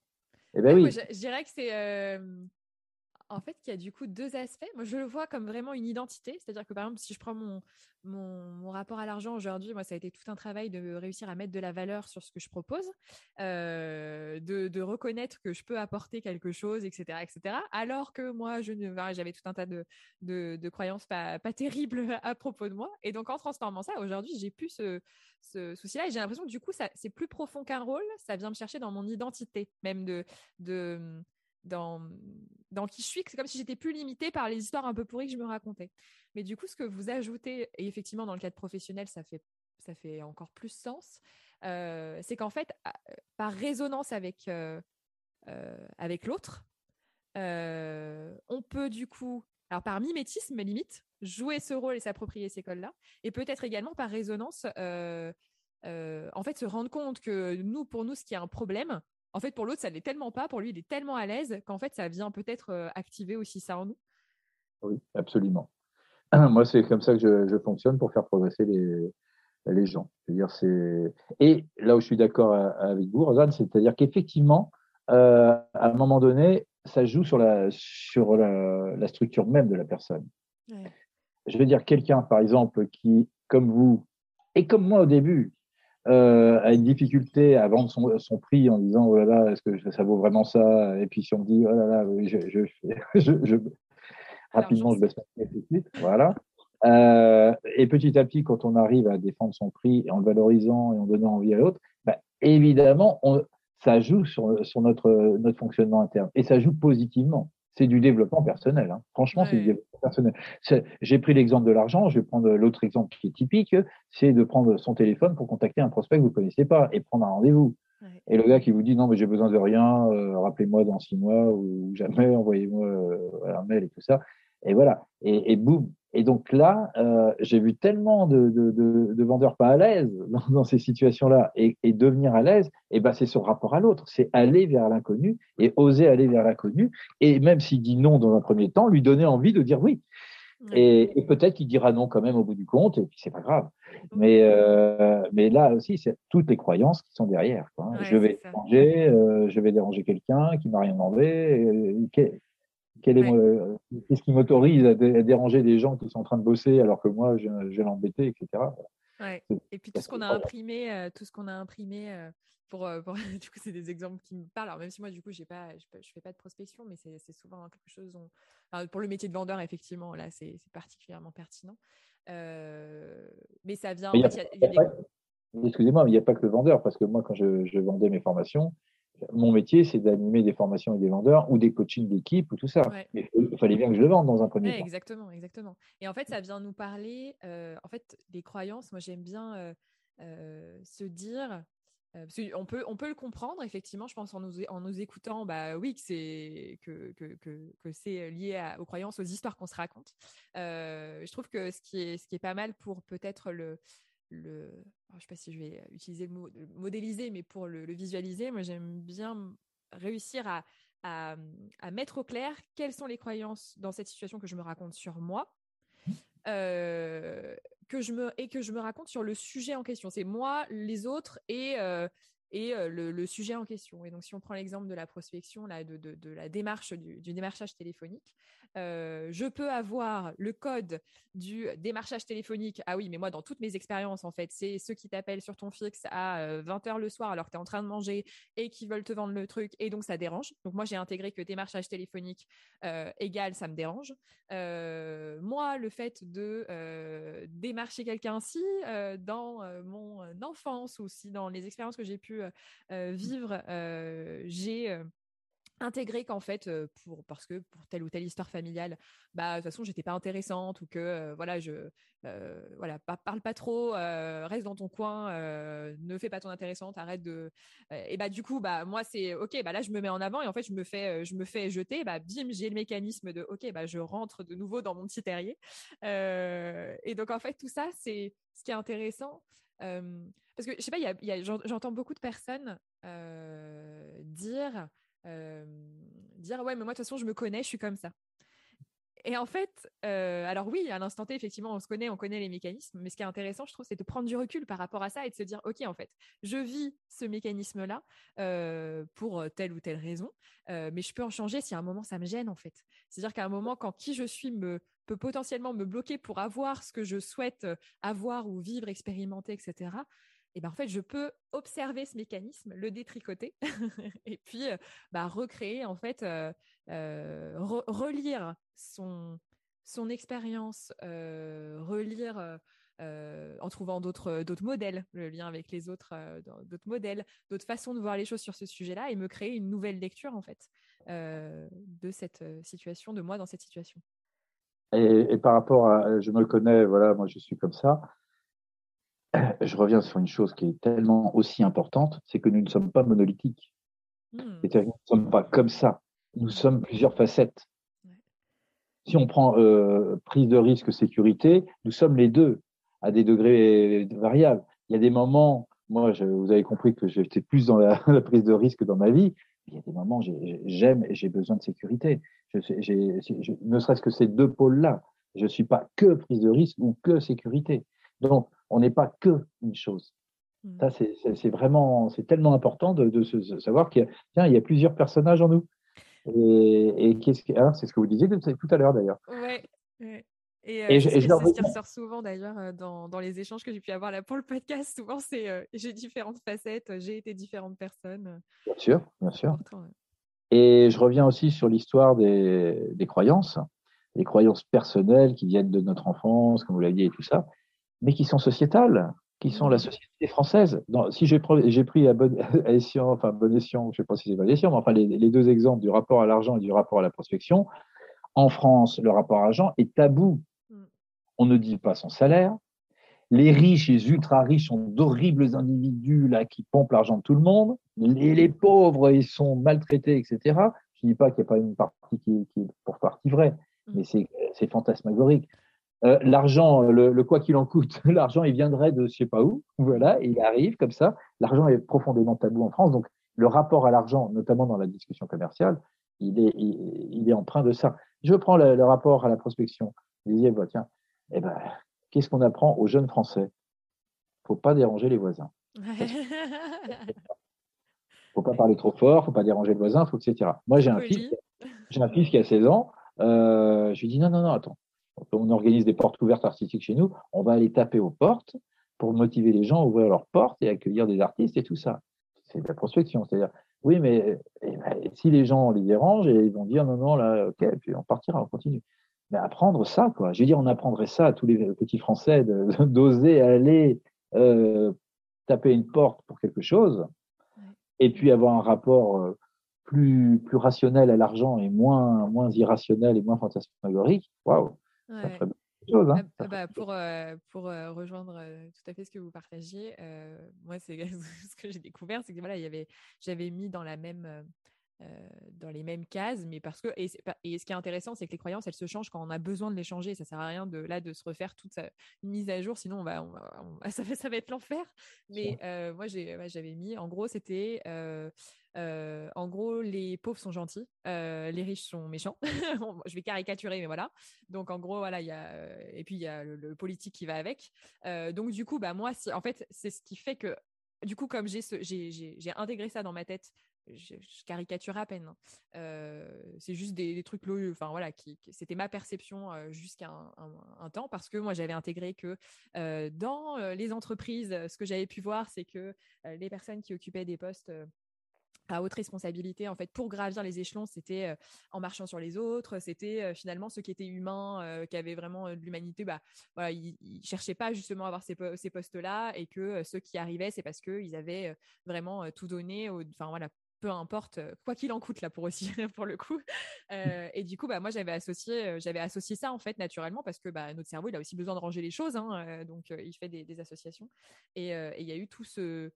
Speaker 2: Eh ben oui.
Speaker 1: je, dirais que c'est en fait, il y a du coup deux aspects. Moi, je le vois comme vraiment une identité. C'est-à-dire que, par exemple, si je prends mon, mon, rapport à l'argent aujourd'hui, moi, ça a été tout un travail de réussir à mettre de la valeur sur ce que je propose, euh, de, reconnaître que je peux apporter quelque chose, etc., etc. Alors que moi, je j'avais tout un tas de, de, croyances pas, pas, terribles à propos de moi. Et donc, en transformant ça, aujourd'hui, j'ai plus ce, ce souci-là. Et j'ai l'impression que du coup, c'est plus profond qu'un rôle. Ça vient me chercher dans mon identité, même de, de dans, dans qui je suis, c'est comme si j'étais plus limitée par les histoires un peu pourries que je me racontais. Mais du coup, ce que vous ajoutez, et effectivement dans le cadre professionnel, ça fait, ça fait encore plus sens, euh, c'est qu'en fait, par résonance avec, euh, euh, avec l'autre, on peut du coup, alors par mimétisme limite, jouer ce rôle et s'approprier ces codes-là, et peut-être également par résonance en fait, se rendre compte que nous, pour nous, ce qui est un problème, en fait, pour l'autre, ça l'est tellement pas. Pour lui, il est tellement à l'aise qu'en fait, ça vient peut-être activer aussi ça en nous.
Speaker 2: Oui, absolument. Moi, c'est comme ça que je, fonctionne pour faire progresser les, les gens. dire c'est et là où je suis d'accord avec vous, Rosanne, c'est-à-dire qu'effectivement, euh, à un moment donné, ça joue sur la sur la, structure même de la personne. Je veux dire quelqu'un, par exemple, qui, comme vous et comme moi au début, euh, a une difficulté à vendre son, son, prix en disant oh là là, est-ce que ça vaut vraiment ça? Et puis si on me dit oh là là, je, je, je, je rapidement je baisse tout de suite, voilà. Euh, et petit à petit, quand on arrive à défendre son prix en le valorisant et en donnant envie à l'autre, bah, évidemment, on, ça joue sur, sur, notre, notre fonctionnement interne et ça joue positivement. C'est du développement personnel. Hein. Franchement, c'est du développement personnel. J'ai pris l'exemple de l'argent. Je vais prendre l'autre exemple qui est typique. C'est de prendre son téléphone pour contacter un prospect que vous connaissez pas et prendre un rendez-vous. Et le gars qui vous dit non, mais j'ai besoin de rien, euh, rappelez-moi dans six mois ou jamais, envoyez-moi euh, un mail et tout ça. Et voilà. Et, et boum, et donc là, euh, j'ai vu tellement de, de, de, de, vendeurs pas à l'aise dans, dans, ces situations-là et, et, devenir à l'aise, et ben c'est son rapport à l'autre, c'est aller vers l'inconnu et oser aller vers l'inconnu. Et même s'il dit non dans un premier temps, lui donner envie de dire oui. Et, et peut-être qu'il dira non quand même au bout du compte, et puis c'est pas grave. Mais, euh, mais là aussi, c'est toutes les croyances qui sont derrière. Quoi. je vais déranger, euh, je vais déranger quelqu'un qui m'a rien demandé. Euh, qu'est-ce qui m'autorise à, déranger des gens qui sont en train de bosser alors que moi, je, vais l'embêter, etc.
Speaker 1: Et puis tout ce qu'on a imprimé, euh, tout ce qu'on a imprimé euh, pour, du coup, c'est des exemples qui me parlent. Alors même si moi, du coup, j'ai pas, je, ne fais pas de prospection, mais c'est souvent quelque chose. pour le métier de vendeur, effectivement, là, c'est particulièrement pertinent. mais ça vient.
Speaker 2: Excusez-moi, mais il n'y a pas que le vendeur, parce que moi, quand je vendais mes formations, mon métier, c'est d'animer des formations et des vendeurs ou des coachings d'équipe ou tout ça. Mais il fallait bien que je le vende dans un premier temps.
Speaker 1: Exactement, exactement. Et en fait, ça vient nous parler, euh, en fait, des croyances. Moi, j'aime bien euh, euh, se dire, parce on peut, on peut le comprendre, effectivement, je pense en nous, en nous écoutant, bah oui, que c'est que, que, que, que c'est lié aux croyances, aux histoires qu'on se raconte. je trouve que ce qui est, ce qui est pas mal pour peut-être le, le, je ne sais pas si je vais utiliser le mot modéliser, mais pour le, visualiser, moi j'aime bien réussir à, à, mettre au clair quelles sont les croyances dans cette situation que je me raconte sur moi. Euh, que je me et que je me raconte sur le sujet en question. C'est moi, les autres et euh, et euh, le, sujet en question. Et donc, si on prend l'exemple de la prospection, là, de, de, la démarche du, démarchage téléphonique, euh, je peux avoir le code du démarchage téléphonique. Ah oui, mais moi, dans toutes mes expériences, en fait, c'est ceux qui t'appellent sur ton fixe à 20h euh, le soir alors que tu es en train de manger et qui veulent te vendre le truc. Et donc, ça dérange. Donc, moi, j'ai intégré que démarchage téléphonique égal, ça me dérange. moi, le fait de démarcher quelqu'un si dans mon enfance ou si dans les expériences que j'ai pu euh, euh, vivre, euh, j'ai intégré qu'en fait pour parce que pour telle ou telle histoire familiale bah de toute façon j'étais pas intéressante ou que voilà je voilà parle pas trop reste dans ton coin ne fais pas ton intéressante arrête de et bah du coup bah moi c'est ok bah là je me mets en avant et en fait je me fais je me fais jeter bah bim j'ai le mécanisme de ok bah je rentre de nouveau dans mon petit terrier. Et donc en fait tout ça c'est ce qui est intéressant parce que je sais pas, j'entends beaucoup de personnes euh, dire, dire ouais, mais moi de toute façon je me connais, je suis comme ça. Et en fait, euh, alors oui, à l'instant T, effectivement, on se connaît, on connaît les mécanismes, mais ce qui est intéressant, je trouve, c'est de prendre du recul par rapport à ça et de se dire, OK, en fait, je vis ce mécanisme-là euh, pour telle ou telle raison, mais je peux en changer si à un moment ça me gêne, en fait. C'est-à-dire qu'à un moment, quand qui je suis me peut potentiellement me bloquer pour avoir ce que je souhaite avoir ou vivre, expérimenter, etc. Et ben en fait, je peux observer ce mécanisme, le détricoter, et puis bah, recréer en fait, relire son expérience, relire en trouvant d'autres d'autres modèles, le lien avec les autres, d'autres modèles, d'autres façons de voir les choses sur ce sujet-là, et me créer une nouvelle lecture en fait de cette situation, de moi dans cette situation.
Speaker 2: Et, par rapport à, je me connais, voilà, moi je suis comme ça. Je reviens sur une chose qui est tellement aussi importante, c'est que nous ne sommes pas monolithiques. Hmm. C'est-à-dire que nous ne sommes pas comme ça. Nous sommes plusieurs facettes. Si on prend euh, prise de risque, sécurité, nous sommes les deux à des degrés variables. Il y a des moments moi, vous avez compris que j'étais plus dans la, prise de risque dans ma vie. Il y a des moments, j'aime et j'ai besoin de sécurité. ne serait-ce que ces deux pôles-là. Je ne suis pas que prise de risque ou que sécurité. Donc, on n'est pas que une chose. Mmh. Ça, c'est vraiment, c'est tellement important de, se, savoir qu'il y, a, il y a plusieurs personnages en nous. Et, qu'est-ce que, c'est ce que vous disiez tout à l'heure d'ailleurs.
Speaker 1: Ouais. Et, euh, c'est ce qui ressort souvent d'ailleurs euh, dans, dans, les échanges que j'ai pu avoir là pour le podcast. Souvent, c'est euh, j'ai différentes facettes, j'ai été différentes personnes.
Speaker 2: Bien sûr, bien sûr. Et je reviens aussi sur l'histoire des, des, croyances, les croyances personnelles qui viennent de notre enfance, comme vous l'aviez dit, et tout ça, mais qui sont sociétales, qui sont la mmh. société française. si j'ai pris à bon, escient, enfin bon escient, je ne sais pas si c'est bon escient, mais enfin les, les, deux exemples du rapport à l'argent et du rapport à la prospection, en France, le rapport à l'argent est tabou on ne dit pas son salaire. Les riches, les ultra riches sont d'horribles individus là qui pompent l'argent de tout le monde. Les, les pauvres, ils sont maltraités, etc. Je ne dis pas qu'il n'y a pas une partie qui, est pour partie vraie, mm. mais c'est fantasmagorique. Euh, l'argent, le, quoi qu'il en coûte, l'argent, il viendrait de je sais pas où. Voilà, il arrive comme ça. L'argent est profondément tabou en France. Donc, le rapport à l'argent, notamment dans la discussion commerciale, il est, il, est empreint de ça. Je prends le, rapport à la prospection. Vous disiez, bah, tiens, eh ben, qu'est-ce qu'on apprend aux jeunes Français? Il faut pas déranger les voisins. Il faut pas parler trop fort, faut pas déranger le voisin, faut etc. Moi, j'ai un fils, j'ai un fils qui a 16 ans. Euh, je lui dis non, non, non, attends. On organise des portes ouvertes artistiques chez nous. On va aller taper aux portes pour motiver les gens à ouvrir leurs portes et accueillir des artistes et tout ça. C'est de la prospection. C'est-à-dire, oui, mais eh ben, si les gens les dérangent, ils vont dire non, non, là, ok, puis on partira, on continue mais apprendre ça, quoi. Je veux dire, on apprendrait ça à tous les petits Français d'oser aller euh, taper une porte pour quelque chose, et puis avoir un rapport euh, plus, plus rationnel à l'argent et moins, moins irrationnel et moins fantasmagorique. Waouh! Ça ferait
Speaker 1: Chose, hein. Ah, bah, pour euh, pour rejoindre tout à fait ce que vous partagiez, moi c'est ce que j'ai découvert, c'est que voilà, j'avais mis dans la même euh, dans les mêmes cases, mais parce que et, et ce qui est intéressant, c'est que les croyances, elles se changent quand on a besoin de les changer. Ça sert à rien de là de se refaire toute une mise à jour, sinon on va, ça, va, ça va être l'enfer. Mais euh, moi, j'avais mis, en gros, c'était en gros, les pauvres sont gentils, les riches sont méchants. je vais caricaturer, mais voilà. Donc, en gros, voilà, il y a et puis il y a le, politique qui va avec. donc, du coup, bah moi, si, en fait, c'est ce qui fait que du coup, comme j'ai intégré ça dans ma tête je, caricature à peine. C'est juste des, trucs enfin voilà, qui, c'était ma perception jusqu'à un, temps parce que moi j'avais intégré que dans les entreprises, ce que j'avais pu voir, c'est que les personnes qui occupaient des postes à haute responsabilité en fait pour gravir les échelons c'était en marchant sur les autres c'était finalement ceux qui étaient humains qui avaient vraiment de l'humanité bah voilà ils, cherchaient pas justement à avoir ces, ces postes là et que ceux qui arrivaient c'est parce que ils avaient vraiment tout donné enfin voilà peu importe, quoi qu'il en coûte là pour aussi pour le coup. et du coup, bah moi j'avais associé, j'avais associé ça en fait naturellement parce que bah, notre cerveau il a aussi besoin de ranger les choses, hein, donc il fait des, associations. Et il y a eu tout ce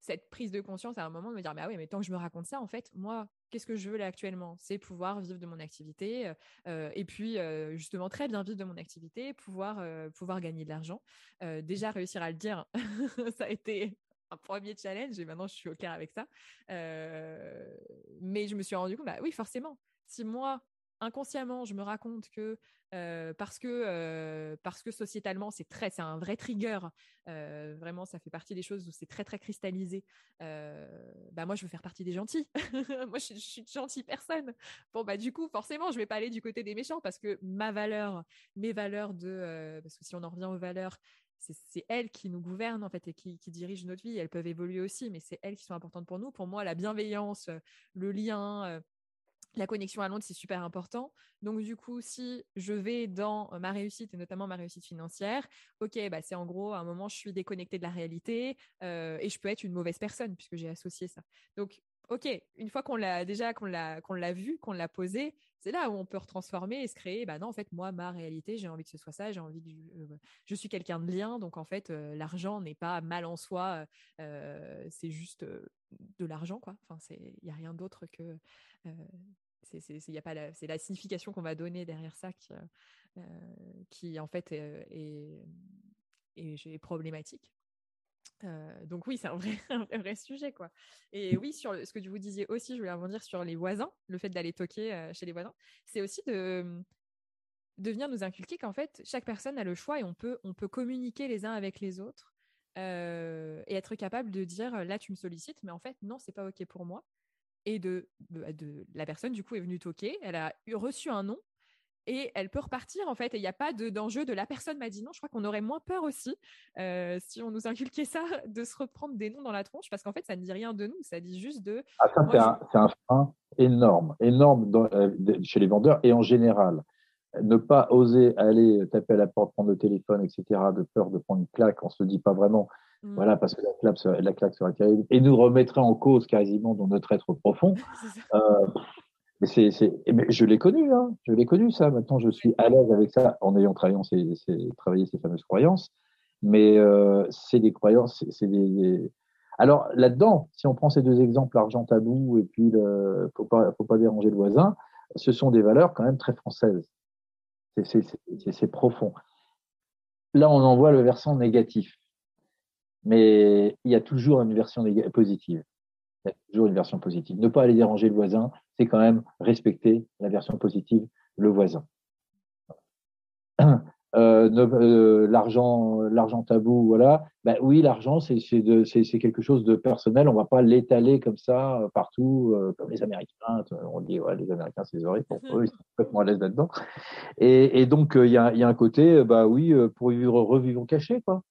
Speaker 1: cette prise de conscience à un moment de me dire mais ah oui mais tant que je me raconte ça en fait moi qu'est-ce que je veux là actuellement? C'est pouvoir vivre de mon activité et puis justement très bien vivre de mon activité pouvoir pouvoir gagner de l'argent. Déjà réussir à le dire ça a été un premier challenge et maintenant je suis au clair avec ça. Euh, mais je me suis rendu compte, bah oui, forcément, si moi, inconsciemment, je me raconte que euh, parce que euh, parce que sociétalement c'est très c'est un vrai trigger vraiment ça fait partie des choses où c'est très très cristallisé bah moi je veux faire partie des gentils moi je, suis une gentille personne bon bah du coup forcément je vais pas aller du côté des méchants parce que ma valeur mes valeurs de parce que si on en revient aux valeurs c'est elles qui nous gouvernent en fait et qui, dirigent notre vie. Elles peuvent évoluer aussi, mais c'est elles qui sont importantes pour nous. Pour moi, la bienveillance, euh, le lien, euh, la connexion à l'autre, c'est super important. Donc du coup, si je vais dans euh, ma réussite et notamment ma réussite financière, ok, bah c'est en gros à un moment je suis déconnectée de la réalité et je peux être une mauvaise personne puisque j'ai associé ça. Donc ok, une fois qu'on l'a déjà qu'on l'a qu'on l'a vu, qu'on l'a posé, c'est là où on peut retransformer et se créer. Bah non, en fait, moi, ma réalité, j'ai envie que ce soit ça. J'ai envie euh, je suis quelqu'un de lien, donc en fait, euh, l'argent n'est pas mal en soi. Euh, c'est juste de l'argent, quoi. Enfin, c'est il y a rien d'autre que c'est la signification qu'on va donner derrière ça qui qui en fait est, est, problématique. donc oui, c'est un vrai, sujet quoi. Et oui, sur ce que vous disiez aussi, je voulais rebondir sur les voisins, le fait d'aller toquer chez les voisins, c'est aussi de, de venir nous inculquer qu'en fait chaque personne a le choix et on peut on peut communiquer les uns avec les autres et être capable de dire là tu me sollicites, mais en fait non c'est pas ok pour moi. Et de, de, la personne du coup est venue toquer, elle a reçu un nom et elle peut repartir en fait. Et il n'y a pas d'enjeu de, la personne m'a dit non. Je crois qu'on aurait moins peur aussi euh, si on nous inculquait ça de se reprendre des noms dans la tronche parce qu'en fait ça ne dit rien de nous, ça dit juste de.
Speaker 2: Ah, ça c'est un, frein énorme, énorme euh, chez les vendeurs et en général. Ne pas oser aller taper à la porte, prendre le téléphone, etc., de peur de prendre une claque, on se dit pas vraiment, mmh. voilà, parce que la claque, serait, la claque serait terrible, et nous remettrait en cause quasiment dans notre être profond. Euh, mais c'est, c'est, je l'ai connu, hein, je l'ai connu ça. Maintenant, je suis à l'aise avec ça en ayant travaillé ces, ces, travaillé ces fameuses croyances. Mais euh, c'est des croyances, c'est, des, Alors là-dedans, si on prend ces deux exemples, l'argent tabou et puis le faut pas, faut pas déranger le voisin, ce sont des valeurs quand même très françaises. C'est profond. Là, on en voit le versant négatif, mais il y a toujours une version positive il y a toujours une version positive. Ne pas aller déranger le voisin, c'est quand même respecter la version positive, le voisin. Euh, euh, l'argent, l'argent tabou, voilà. Ben oui, l'argent, c'est, quelque chose de personnel. On ne va pas l'étaler comme ça euh, partout, comme les Américains. On dit, ouais, les Américains, c'est horrible. Pour eux, ils sont complètement à l'aise là-dedans. Et, donc, il y a, y, a, un côté, bah oui, pour vivre, revivre caché, quoi,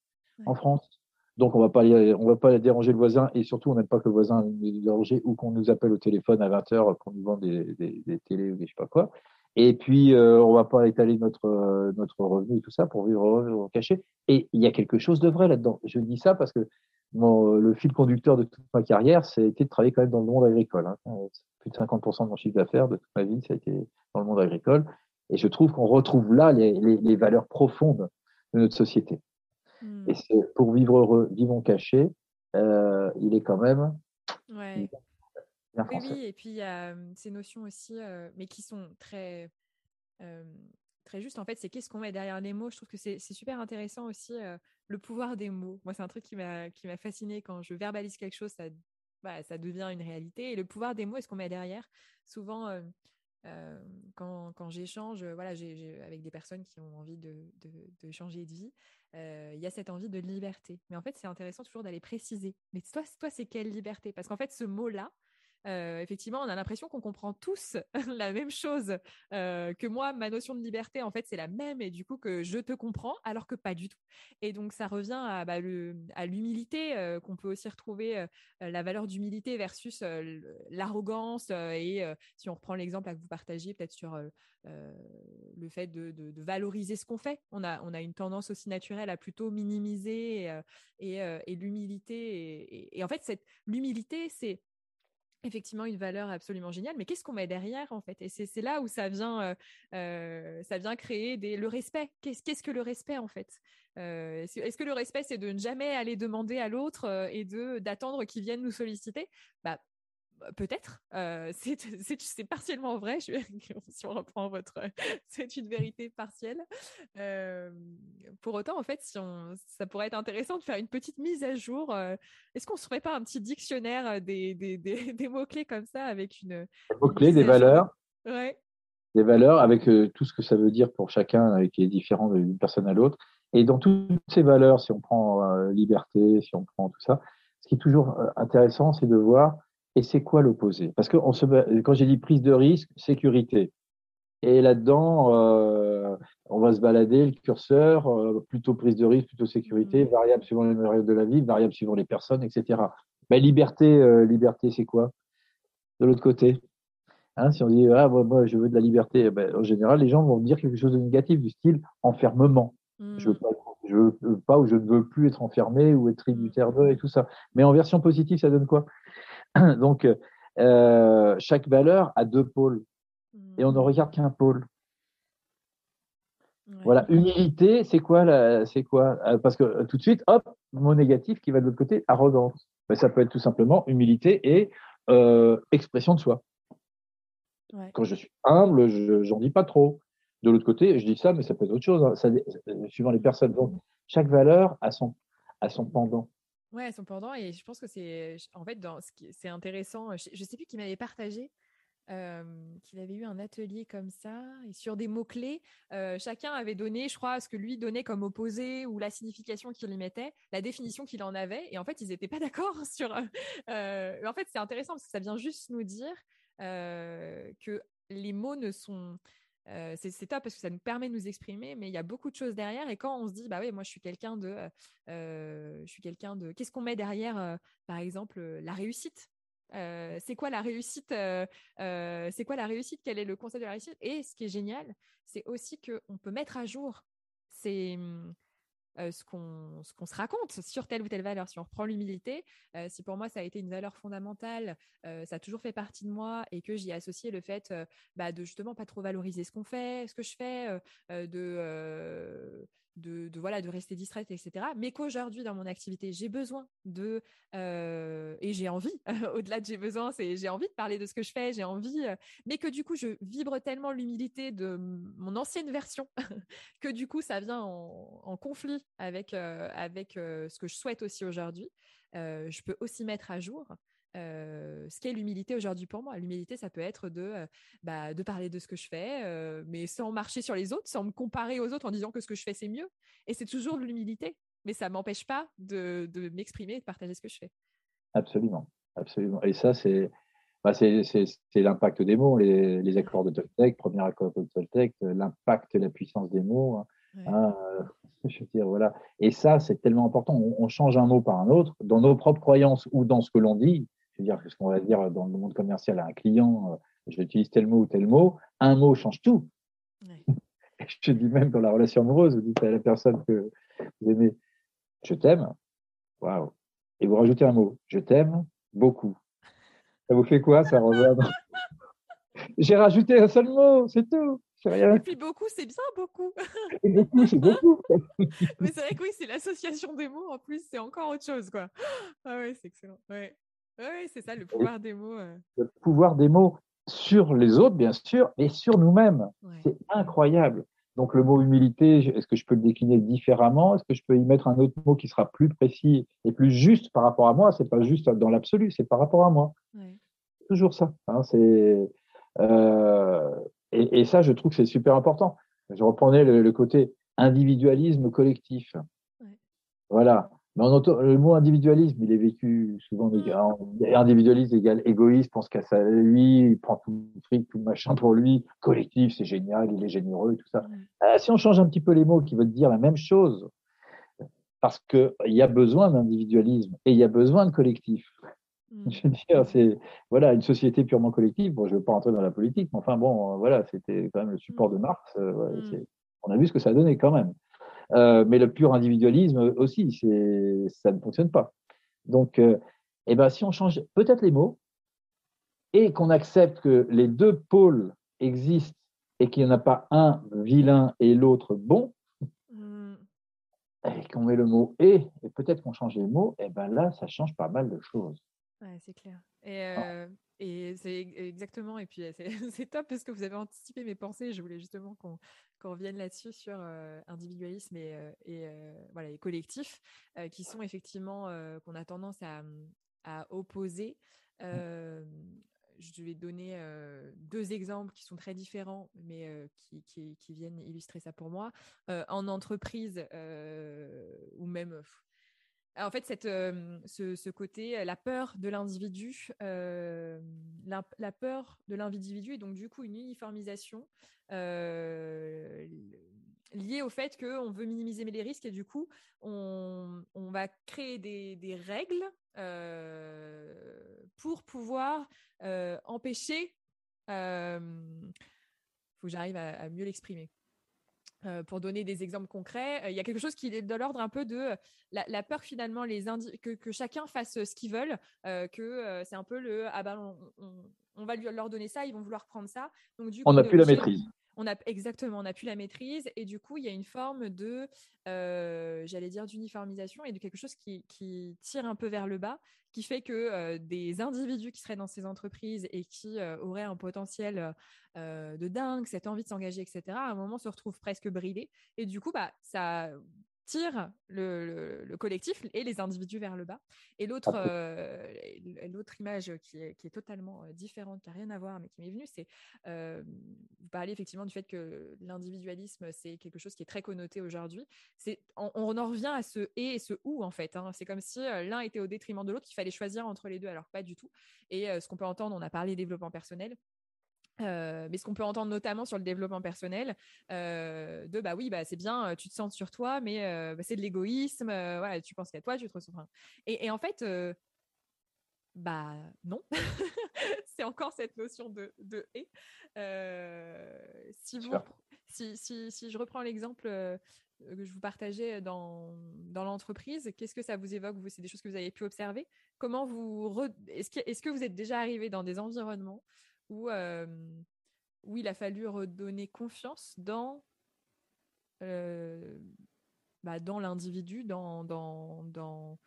Speaker 2: en France. Donc, on va pas va pas déranger le voisin et surtout, on n'aime pas que le voisin nous dérange ou qu'on nous appelle au téléphone à 20 heures pour nous vendre des, des, télés ou des je sais pas quoi. Et puis, euh, on va pas étaler notre, euh, revenu et tout ça pour vivre, caché. Et il y a quelque chose de vrai là-dedans. Je dis ça parce que mon, le fil conducteur de toute ma carrière, été de travailler quand même dans le monde agricole. Hein. Plus de 50% de mon chiffre d'affaires de toute ma vie, ça a été dans le monde agricole. Et je trouve qu'on retrouve là les valeurs profondes de notre société. Et hmm. c'est pour vivre heureux, vivons cachés, euh, il est quand même.
Speaker 1: Ouais. Oui, oui, et puis il y a ces notions aussi, euh, mais qui sont très, très justes. En fait, c'est qu'est-ce qu'on met derrière les mots. Je trouve que c'est super intéressant aussi le pouvoir des mots. Moi, c'est un truc qui m'a fasciné quand je verbalise quelque chose, ça, bah, ça devient une réalité. Et le pouvoir des mots, est-ce qu'on met derrière? Souvent, euh, quand, quand j'échange voilà, avec des personnes qui ont envie de, de, changer de vie, euh, il y a cette envie de liberté. Mais en fait, c'est intéressant toujours d'aller préciser. Mais toi, toi c'est quelle liberté? Parce qu'en fait, ce mot-là, euh, effectivement, on a l'impression qu'on comprend tous la même chose, euh, que moi, ma notion de liberté, en fait, c'est la même, et du coup, que je te comprends, alors que pas du tout. Et donc, ça revient à, bah, l'humilité, euh, qu'on peut aussi retrouver la valeur d'humilité versus l'arrogance. et si on reprend l'exemple que vous partagiez, peut-être sur le fait de, valoriser ce qu'on fait, on a, on a une tendance aussi naturelle à plutôt minimiser et, l'humilité. Et, et, en fait, l'humilité, c'est effectivement une valeur absolument géniale, mais qu'est-ce qu'on met derrière en fait? Et c'est là où ça vient, euh, euh, créer le respect. Qu'est-ce que le respect en fait? Euh, Est-ce que le respect c'est de ne jamais aller demander à l'autre et de d'attendre qu'il vienne nous solliciter? Bah, peut-être, euh, c'est partiellement vrai. Je, si on reprend votre, c'est une vérité partielle. Euh, pour autant, en fait, si on, ça pourrait être intéressant de faire une petite mise à jour. Euh, est-ce qu'on se ferait pas un petit dictionnaire des, des, des, des mots clés comme ça avec une
Speaker 2: des mots clés, des valeurs.
Speaker 1: Ouais.
Speaker 2: Des valeurs avec tout ce que ça veut dire pour chacun, qui est différent d'une personne à l'autre. Et dans toutes ces valeurs, si on prend liberté, si on prend tout ça, ce qui est toujours intéressant, c'est de voir et c'est quoi l'opposé? Parce que on se, quand j'ai dit prise de risque, sécurité. Et là-dedans, euh, on va se balader le curseur, euh, plutôt prise de risque, plutôt sécurité, mmh. variable suivant les périodes de la vie, variable suivant les personnes, etc. Mais liberté, euh, liberté, c'est quoi? De l'autre côté hein, Si on dit ah moi, je veux de la liberté, eh ben, en général les gens vont dire quelque chose de négatif du style enfermement. Je veux mmh. pas, je veux pas ou je ne veux plus être enfermé ou être tributaire de et tout ça. Mais en version positive, ça donne quoi? Donc, euh, chaque valeur a deux pôles et on ne hmm. regarde qu'un pôle. Voilà, humilité, c'est quoi C'est quoi euh, Parce que euh, tout de suite, hop, mot négatif qui va de l'autre côté, arrogance. Ben, ça peut être tout simplement humilité et expression de soi. Quand je suis humble, j'en dis pas trop. De l'autre côté, je dis ça, mais ça peut être autre chose, hein. ça, suivant les personnes. Donc, chaque valeur a son, a son pendant.
Speaker 1: Ouais, son pendant. Et je pense que c'est, en fait, dans ce qui, c'est intéressant. Je, ne sais plus qui m'avait partagé. qu'il avait eu un atelier comme ça et sur des mots clés, chacun avait donné, je crois, ce que lui donnait comme opposé ou la signification qu'il y mettait, la définition qu'il en avait. Et en fait, ils n'étaient pas d'accord sur. en fait, c'est intéressant parce que ça vient juste nous dire que les mots ne sont euh, c'est top parce que ça nous permet de nous exprimer, mais il y a beaucoup de choses derrière. Et quand on se dit, bah oui, moi je suis quelqu'un de, euh, je suis quelqu'un de, qu'est-ce qu'on met derrière, par exemple, la réussite? C'est quoi la réussite C'est quoi la réussite? Quel est le concept de la réussite? Et ce qui est génial, c'est aussi qu'on peut mettre à jour ces, mmh, euh, ce qu'on se raconte sur telle ou telle valeur. Si on reprend l'humilité, euh, si pour moi ça a été une valeur fondamentale, euh, ça a toujours fait partie de moi et que j'y ai associé le fait bah, de justement pas trop valoriser ce qu'on fait, ce que je fais, de de, voilà de rester distraite etc mais qu'aujourd'hui dans mon activité j'ai besoin de euh, et j'ai envie au-delà de j'ai besoin c'est j'ai envie de parler de ce que je fais j'ai envie euh, mais que du coup je vibre tellement l'humilité de mon ancienne version que du coup ça vient en, conflit avec euh, avec ce que je souhaite aussi aujourd'hui. Je peux aussi mettre à jour euh, ce qu'est l'humilité aujourd'hui pour moi. L'humilité, ça peut être de, euh, bah, de parler de ce que je fais, euh, mais sans marcher sur les autres, sans me comparer aux autres en disant que ce que je fais, c'est mieux. Et c'est toujours de l'humilité, mais ça m'empêche pas de, de m'exprimer et de partager ce que je fais.
Speaker 2: Absolument, absolument. Et ça, c'est bah, c'est l'impact des mots, les, les, accords de Toltec, premier accord de Toltec, l'impact la puissance des mots. Hein. Hein, je veux dire, voilà. Et ça, c'est tellement important. On, on, change un mot par un autre, dans nos propres croyances ou dans ce que l'on dit, je veux dire, ce qu'on va dire dans le monde commercial à un client, euh, je vais utiliser tel mot ou tel mot, un mot change tout. je te dis même dans la relation amoureuse, vous dites à la personne que vous aimez, je t'aime, waouh, et vous rajoutez un mot, je t'aime beaucoup. Ça vous fait quoi Ça revient J'ai rajouté un seul mot, c'est tout.
Speaker 1: Et puis beaucoup, c'est bien beaucoup.
Speaker 2: beaucoup, c'est beaucoup.
Speaker 1: Mais c'est vrai que oui, c'est l'association des mots en plus, c'est encore autre chose, quoi. Ah ouais, c'est excellent. Ouais. Oui, c'est ça, le pouvoir des mots. Euh.
Speaker 2: Le pouvoir des mots sur les autres, bien sûr, et sur nous-mêmes. C'est incroyable. Donc le mot humilité, est-ce que je peux le décliner différemment? Est-ce que je peux y mettre un autre mot qui sera plus précis et plus juste par rapport à moi? C'est pas juste dans l'absolu, c'est par rapport à moi. Toujours ça. Hein, c'est euh, et, ça, je trouve que c'est super important. Je reprenais le, côté individualisme collectif. Voilà le mot individualisme, il est vécu souvent mmh. individualiste égale égoïste, pense qu'à ça lui, il prend tout le fric, tout le machin pour lui. Collectif, c'est génial, il est généreux et tout ça. Ah, si on change un petit peu les mots qui veulent dire la même chose, parce qu'il y a besoin d'individualisme et il y a besoin de collectif. Mmh. Je veux dire, c'est voilà une société purement collective. Bon, je ne veux pas rentrer dans la politique, mais enfin bon, voilà, c'était quand même le support de Marx. Euh, on a vu ce que ça a donné quand même. Euh, mais le pur individualisme aussi, ça ne fonctionne pas. Donc, euh, eh ben, si on change peut-être les mots et qu'on accepte que les deux pôles existent et qu'il n'y en a pas un vilain et l'autre bon, mm. et qu'on met le mot et, et peut-être qu'on change les mots, eh ben là, ça change pas mal de choses.
Speaker 1: Ouais, c'est clair. Et, euh, et c'est exactement, et puis c'est top parce que vous avez anticipé mes pensées. Je voulais justement qu'on revienne là-dessus sur individualisme et, et voilà, les collectifs qui sont effectivement, qu'on a tendance à, à opposer. Mmh. je vais donner deux exemples qui sont très différents, mais qui, qui, qui, viennent illustrer ça pour moi. en entreprise, ou même en fait, cette, ce, côté, la peur de l'individu, la, peur de l'individu et donc du coup une uniformisation liée au fait qu'on veut minimiser les risques et du coup on, va créer des, règles pour pouvoir empêcher. Il faut que j'arrive à mieux l'exprimer. Euh, pour donner des exemples concrets, euh, il y a quelque chose qui est de l'ordre un peu de euh, la, peur finalement les que, que, chacun fasse ce qu'ils veulent, que c'est un peu le ah ben on, va lui, leur donner ça, ils vont vouloir prendre ça.
Speaker 2: Donc du coup, on n'a plus la maîtrise
Speaker 1: on a exactement, on n'a plus la maîtrise et du coup, il y a une forme de, euh, j'allais dire, d'uniformisation et de quelque chose qui, tire un peu vers le bas, qui fait que euh, des individus qui seraient dans ces entreprises et qui euh, auraient un potentiel de dingue, cette envie de s'engager, etc., à un moment se retrouvent presque bridés et du coup, bah, ça tire le, collectif et les individus vers le bas. Et l'autre, euh, l'autre image qui est, qui est, totalement euh, différente, qui n'a rien à voir, mais qui m'est venue, c'est euh, vous parlez effectivement du fait que l'individualisme, c'est quelque chose qui est très connoté aujourd'hui. C'est, on, en revient à ce et et ce ou, en fait. Hein. C'est comme si l'un était au détriment de l'autre, qu'il fallait choisir entre les deux, alors pas du tout. Et ce qu'on peut entendre, on a parlé développement personnel, euh, mais ce qu'on peut entendre notamment sur le développement personnel, euh, de bah oui, bah c'est bien, euh, tu te sens sur toi, mais bah, c'est de l'égoïsme, voilà, tu penses qu'à toi, tu te ressens. Et, et en fait, bah non, c'est encore cette notion de, de et. si, vous, si, si, si, je reprends l'exemple que je vous partageais dans, dans l'entreprise, qu'est-ce que ça vous évoque vous? C'est des choses que vous avez pu observer? Comment vous est-ce que, est-ce que vous êtes déjà arrivé dans des environnements où, euh, où il a fallu redonner confiance dans, euh, bah, dans l'individu, dans, dans, dans,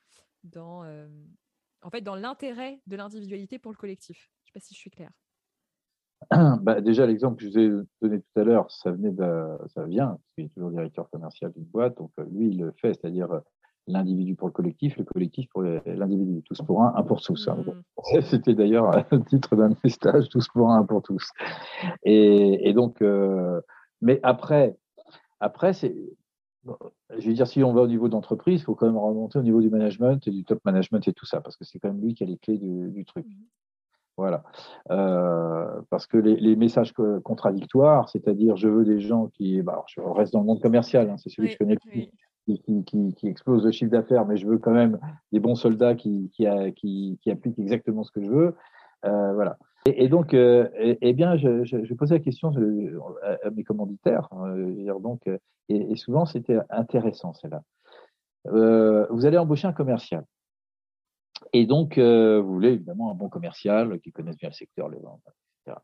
Speaker 1: dans euh, en fait, dans l'intérêt de l'individualité pour le collectif. Je ne sais pas si je suis claire.
Speaker 2: Bah, déjà, l'exemple que je vous ai donné tout à l'heure, ça venait ça vient, parce qu'il est toujours directeur commercial d'une boîte, donc lui, il le fait, c'est-à-dire l'individu pour le collectif, le collectif pour l'individu, tous pour un, un pour tous. Hein. Mm. C'était d'ailleurs le titre d'un message, tous pour un, un pour tous. Et, donc, euh, mais après, après c'est, je veux dire, si on va au niveau d'entreprise, il faut quand même remonter au niveau du management et du top management et tout ça, parce que c'est quand même lui qui a les clés du, truc. Mm. Voilà. Euh, parce que les, messages contradictoires, c'est-à-dire je veux des gens qui. Bah, je reste dans le monde commercial, hein, c'est celui que je connais le plus qui, qui, explose le chiffre d'affaires, mais je veux quand même des bons soldats qui, qui, appliquent exactement ce que je veux. Euh, voilà. Et, donc, euh, bien, je, je, posais la question à, mes commanditaires, hein, donc, et, souvent c'était intéressant, celle-là. Euh, vous allez embaucher un commercial. Et donc, vous voulez évidemment un bon commercial qui connaisse bien le secteur, les ventes, etc.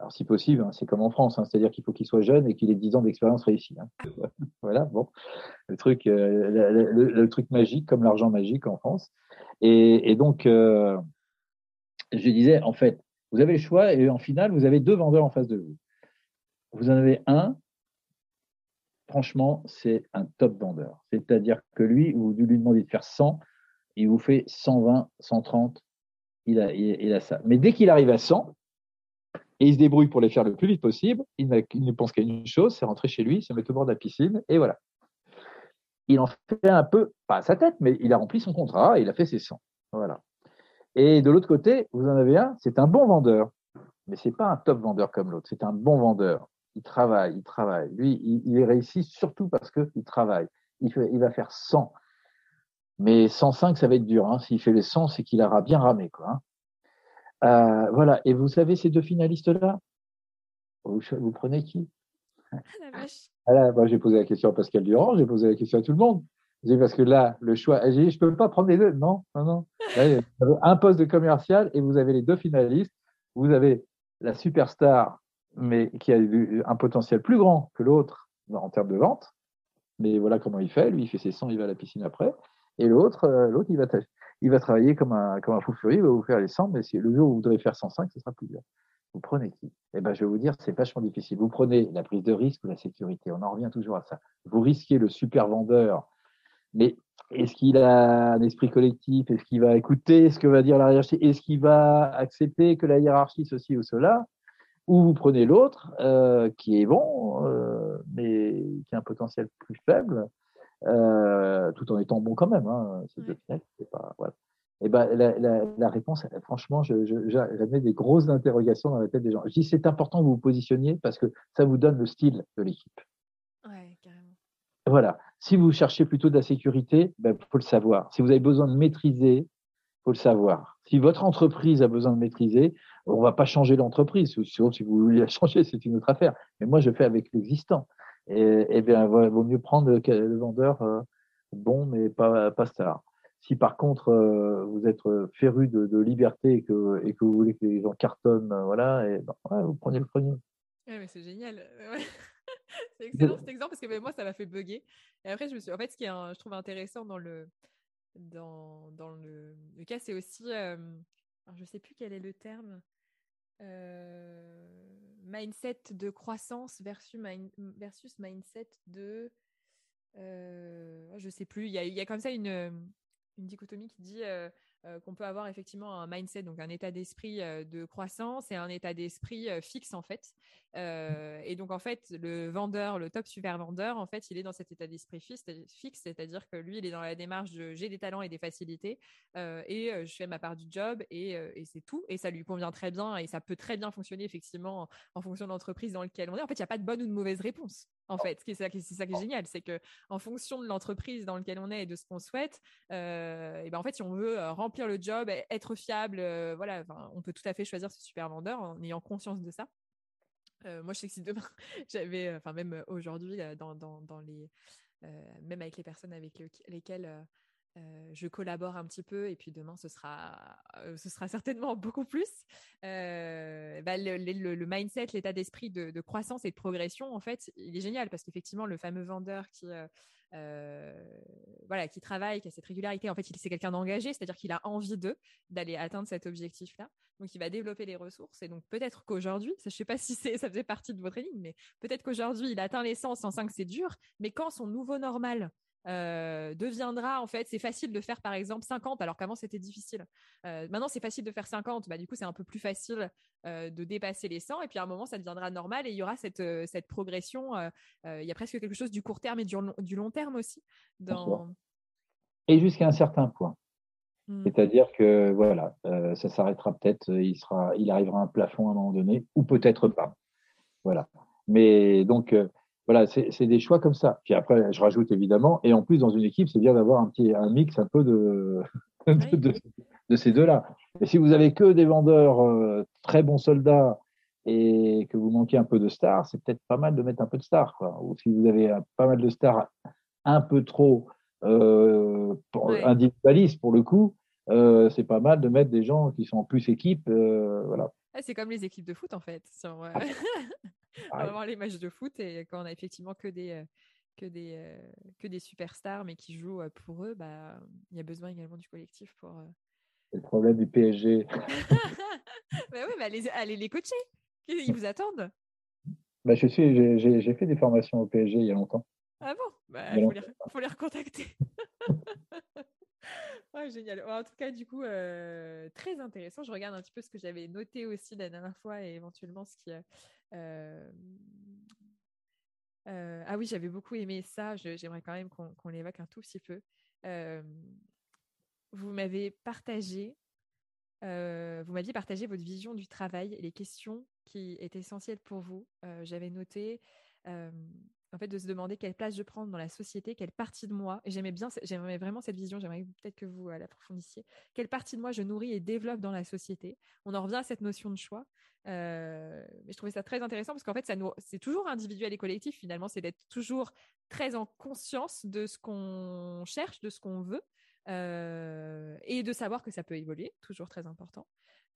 Speaker 2: Alors, si possible, hein, c'est comme en France, hein, c'est-à-dire qu'il faut qu'il soit jeune et qu'il ait 10 ans d'expérience réussie. Hein. voilà, bon, le truc, euh, le, truc magique, comme l'argent magique en France. Et, donc, euh, je disais, en fait, vous avez le choix et en finale, vous avez deux vendeurs en face de vous. Vous en avez un, franchement, c'est un top vendeur. C'est-à-dire que lui, vous lui demandez de faire 100, il vous fait 120, 130, il a, il a ça. Mais dès qu'il arrive à 100, et il se débrouille pour les faire le plus vite possible. Il, ne pense qu'à une chose, c'est rentrer chez lui, se mettre au bord de la piscine, et voilà. Il en fait un peu, pas sa tête, mais il a rempli son contrat, et il a fait ses 100. Voilà. Et de l'autre côté, vous en avez un, c'est un bon vendeur, mais c'est pas un top vendeur comme l'autre, c'est un bon vendeur. Il travaille, il travaille. Lui, il, réussit surtout parce qu'il travaille. Il, il va faire 100. Mais 105, ça va être dur. Hein. S'il fait les 100, c'est qu'il aura bien ramé. Quoi, hein. Euh, voilà. Et vous savez, ces deux finalistes-là, vous, prenez qui? Ah, ah j'ai posé la question à Pascal Durand, j'ai posé la question à tout le monde. parce que là, le choix, je ne peux pas prendre les deux. Non, non, non. un poste de commercial et vous avez les deux finalistes. Vous avez la superstar, mais qui a un potentiel plus grand que l'autre en termes de vente. Mais voilà comment il fait. Lui, il fait ses 100, il va à la piscine après. Et l'autre, euh, l'autre, il va il va travailler comme un, comme un fou furieux, il va vous faire les 100, mais si le jour où vous voudrez faire 105, ce sera plus dur. Vous prenez qui? Eh ben, je vais vous dire, c'est vachement difficile. Vous prenez la prise de risque ou la sécurité. On en revient toujours à ça. Vous risquez le super vendeur, mais est-ce qu'il a un esprit collectif? Est-ce qu'il va écouter ce que va dire la hiérarchie? Est-ce qu'il va accepter que la hiérarchie ceci ou cela? Ou vous prenez l'autre, euh, qui est bon, euh, mais qui a un potentiel plus faible, euh, tout en étant bon quand même. Hein, c'est pas, voilà. Et ben, la, la, la réponse, franchement, je, des grosses interrogations dans la tête des gens. Je dis c'est important que vous vous positionniez parce que ça vous donne le style de l'équipe.
Speaker 1: Ouais, carrément.
Speaker 2: Voilà. Si vous cherchez plutôt de la sécurité, il ben, faut le savoir. Si vous avez besoin de maîtriser, faut le savoir. Si votre entreprise a besoin de maîtriser, on va pas changer l'entreprise. Si vous voulez la changer, c'est une autre affaire. Mais moi, je fais avec l'existant. Et, et bien, il vaut mieux prendre le vendeur euh, bon, mais pas, pas star. Si par contre euh, vous êtes féru de, liberté et que, et que vous voulez que les gens cartonnent, euh, voilà, et ben, vous prenez le premier.
Speaker 1: Ouais, mais c'est génial. c'est excellent cet exemple parce que moi ça m'a fait bugger. Et après je me suis, en fait, ce qui est, je trouve intéressant dans le dans, dans le, le cas, c'est aussi, je ne sais plus quel est le terme. Euh, mindset de croissance versus, versus mindset de je sais plus. Il y a, comme ça une, une dichotomie qui dit euh, qu'on peut avoir effectivement un mindset, donc un état d'esprit euh, de croissance et un état d'esprit euh, fixe en fait. et donc en fait, le vendeur, le top super vendeur, en fait, il est dans cet état d'esprit fixe, c'est-à-dire que lui, il est dans la démarche de j'ai des talents et des facilités et je fais ma part du job et, c'est tout et ça lui convient très bien et ça peut très bien fonctionner effectivement en, fonction de l'entreprise dans laquelle on est. En fait, il n'y a pas de bonne ou de mauvaise réponse. En fait, c'est ça, qui est génial, c'est que en fonction de l'entreprise dans laquelle on est et de ce qu'on souhaite, et ben en fait, si on veut remplir remplir le job, être fiable, euh, voilà, on peut tout à fait choisir ce super vendeur en ayant conscience de ça. Euh, moi, je sais que si demain, j'avais, euh, enfin même aujourd'hui, dans, dans, les, même avec les personnes avec lesquelles je collabore un petit peu et puis demain ce sera, ce sera certainement beaucoup plus. Bah, le, mindset, l'état d'esprit de, croissance et de progression, en fait, il est génial parce qu'effectivement le fameux vendeur qui, voilà, qui travaille, qui a cette régularité, en fait, c'est quelqu'un d'engagé, c'est-à-dire qu'il a envie d'aller atteindre cet objectif-là. Donc, il va développer les ressources. Et donc, peut-être qu'aujourd'hui, je ne sais pas si ça faisait partie de votre ligne, mais peut-être qu'aujourd'hui, il atteint l'essence en 5, c'est dur. Mais quand son nouveau normal, euh, deviendra en fait c'est facile de faire par exemple 50 alors qu'avant c'était difficile. Euh, maintenant c'est facile de faire 50 bah du coup c'est un peu plus facile euh, de dépasser les 100 et puis à un moment ça deviendra normal et il y aura cette, cette progression il y a presque quelque chose du court terme et du, du long terme aussi dans...
Speaker 2: et jusqu'à un certain point. Mmh. c'est-à-dire que voilà ça s'arrêtera peut-être il sera il arrivera à un plafond à un moment donné ou peut-être pas. Voilà. Mais donc voilà, c'est des choix comme ça. Puis après, je rajoute évidemment, et en plus, dans une équipe, c'est bien d'avoir un petit un mix un peu de, de, ces deux-là. Et si vous avez que des vendeurs euh, très bons soldats et que vous manquez un peu de stars, c'est peut-être pas mal de mettre un peu de stars. Ou si vous avez pas mal de stars un peu trop euh, individualistes pour le coup, euh, c'est pas mal de mettre des gens qui sont en plus équipe. voilà.
Speaker 1: c'est comme les équipes de foot en fait. va voir les matchs de foot et quand on a effectivement que des euh, que des euh, que des superstars mais qui jouent euh, pour eux, bah il y a besoin également du collectif pour.
Speaker 2: C'est le problème du PSG.
Speaker 1: bah oui, bah allez, les coacher. Ils vous attendent.
Speaker 2: Bah, je suis, j'ai fait des formations au PSG il y a longtemps.
Speaker 1: Ah bon? Bah, Il faut, les, faut les recontacter. ouais, génial. En tout cas, du coup, très intéressant. Je regarde un petit peu ce que j'avais noté aussi la dernière fois et éventuellement ce qui, ah oui, j'avais beaucoup aimé ça. J'aimerais quand même qu'on l'évoque un tout petit peu. Euh, vous m'avez partagé, vous m'aviez partagé votre vision du travail et les questions qui étaient essentielles pour vous. J'avais noté en fait de se demander quelle place je prends dans la société, quelle partie de moi, et j'aimais bien, j'aimais vraiment cette vision, j'aimerais peut-être que vous l'approfondissiez, quelle partie de moi je nourris et développe dans la société? On en revient à cette notion de choix. Euh, mais je trouvais ça très intéressant parce qu'en fait, c'est toujours individuel et collectif finalement, c'est d'être toujours très en conscience de ce qu'on cherche, de ce qu'on veut, euh, et de savoir que ça peut évoluer, toujours très important.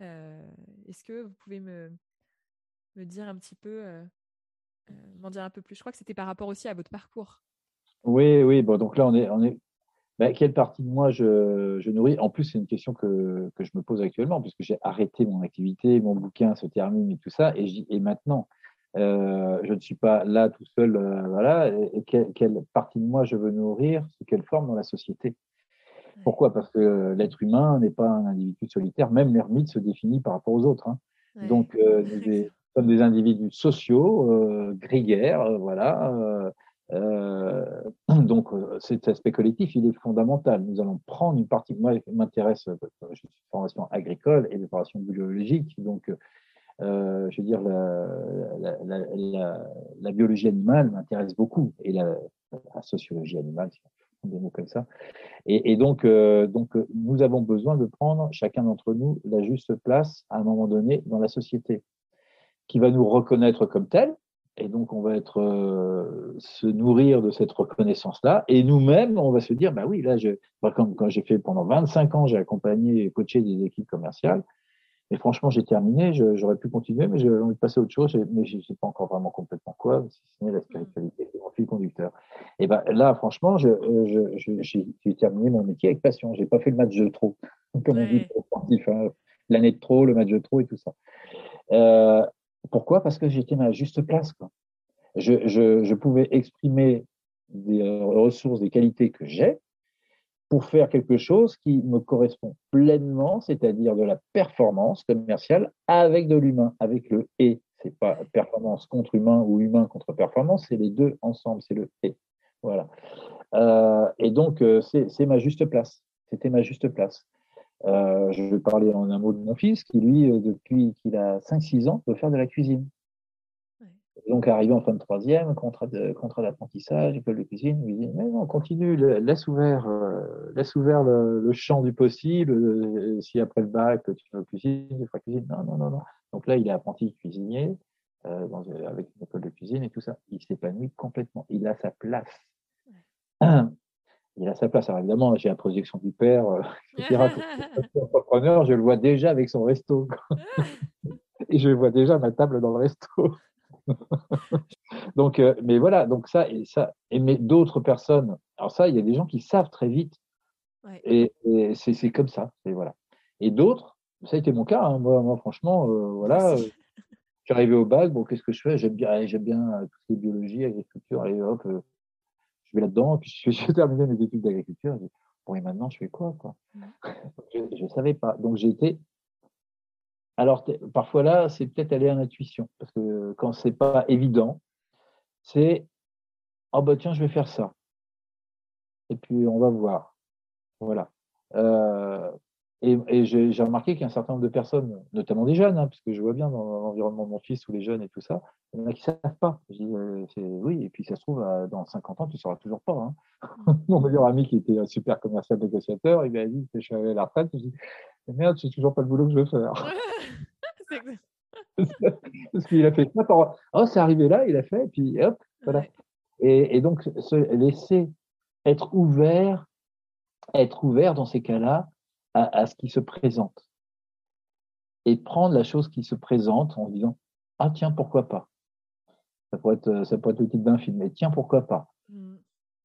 Speaker 1: Euh, est-ce que vous pouvez me dire un petit peu, m'en dire un peu plus Je crois que c'était par rapport aussi à votre parcours.
Speaker 2: Oui, oui. Bon, donc là, on est, on est ben, quelle partie de moi je, je nourris? En plus, c'est une question que, que, je me pose actuellement, puisque j'ai arrêté mon activité, mon bouquin se termine et tout ça, et, et maintenant, euh, je ne suis pas là tout seul, euh, voilà, et, quelle, partie de moi je veux nourrir, sous quelle forme dans la société? Pourquoi? Parce que l'être humain n'est pas un individu solitaire, même l'ermite se définit par rapport aux autres. Hein. Donc, euh, nous sommes des individus sociaux, euh, grégaires, voilà, euh, donc, euh, cet aspect collectif, il est fondamental. Nous allons prendre une partie. Moi, je m'intéresse, euh, je suis formation agricole et de formation biologique. Donc, euh, je veux dire, la, biologie animale m'intéresse beaucoup et la, sociologie animale, si on des mots comme ça. Et, donc, euh, donc, nous avons besoin de prendre chacun d'entre nous la juste place à un moment donné dans la société, qui va nous reconnaître comme tel, et donc, on va être euh, se nourrir de cette reconnaissance-là. Et nous-mêmes, on va se dire, bah oui, là, je, quand, quand j'ai fait pendant 25 ans, j'ai accompagné et coaché des équipes commerciales. Et franchement, j'ai terminé. J'aurais pu continuer, mais j'ai envie de passer à autre chose. Mais je ne sais pas encore vraiment complètement quoi, si ce n'est la spiritualité, c'est mon fil conducteur. Et ben là, franchement, j'ai je, terminé mon métier avec passion. J'ai pas fait le match de trop, comme on dit sportif, hein. l'année de trop, le match de trop et tout ça. Euh, pourquoi? Parce que j'étais ma juste place. Je, pouvais exprimer des ressources, des qualités que j'ai pour faire quelque chose qui me correspond pleinement, c'est-à-dire de la performance commerciale avec de l'humain, avec le et. C'est pas performance contre humain ou humain contre performance, c'est les deux ensemble, c'est le et. Voilà. Euh, et donc, euh, c'est ma juste place. C'était ma juste place. Euh, je vais parler en un mot de mon fils qui, lui, depuis qu'il a 5-6 ans, veut faire de la cuisine. Donc, arrivé en fin de troisième, contrat d'apprentissage, école de cuisine, il dit Mais non, continue, laisse ouvert, euh, laisse ouvert le, champ du possible. Euh, si après le bac, tu veux cuisine, tu feras cuisine. Non, non, non, non. Donc là, il est apprenti cuisinier euh, avec une école de cuisine et tout ça. Il s'épanouit complètement. Il a sa place. Il a sa place. Alors évidemment, j'ai la projection du père, etc. entrepreneur, je le vois déjà avec son resto. et je vois déjà ma table dans le resto. donc, euh, mais voilà, donc ça, et ça, et mais d'autres personnes, alors ça, il y a des gens qui savent très vite, et, c'est comme ça, et voilà. Et d'autres, ça a été mon cas, hein. moi, franchement, euh, voilà, je suis arrivé au bac, bon, qu'est-ce que je fais? J'aime bien, j'aime bien euh, tout ce qui est biologie, agriculture, allez hop, vais là-dedans, puis j'ai terminé mes études d'agriculture, bon, et maintenant, je fais quoi, quoi Je ne savais pas, donc j'ai été alors, parfois là, c'est peut-être aller à l'intuition, parce que quand c'est pas évident, c'est oh bah tiens, je vais faire ça. Et puis on va voir. Voilà. Euh, et, j'ai remarqué qu'il y a un certain nombre de personnes, notamment des jeunes, hein, parce que je vois bien dans l'environnement de mon fils ou les jeunes et tout ça, il y en a qui ne savent pas. Je dis, euh, oui, et puis ça se trouve, dans 50 ans, tu ne sauras toujours pas. Hein. mon meilleur ami qui était un super commercial négociateur, il m'a dit, je suis à la retraite, je dis, merde, je n'ai toujours pas le boulot que je veux faire. Parce qu'il a fait ça. Oh, c'est arrivé là, il a fait, et puis hop, voilà. Et, donc, se laisser être ouvert, être ouvert dans ces cas-là à, ce qui se présente. Et prendre la chose qui se présente en disant Ah, tiens, pourquoi pas? Ça pourrait, être, ça pourrait être le titre d'un film, mais tiens, pourquoi pas? Mm.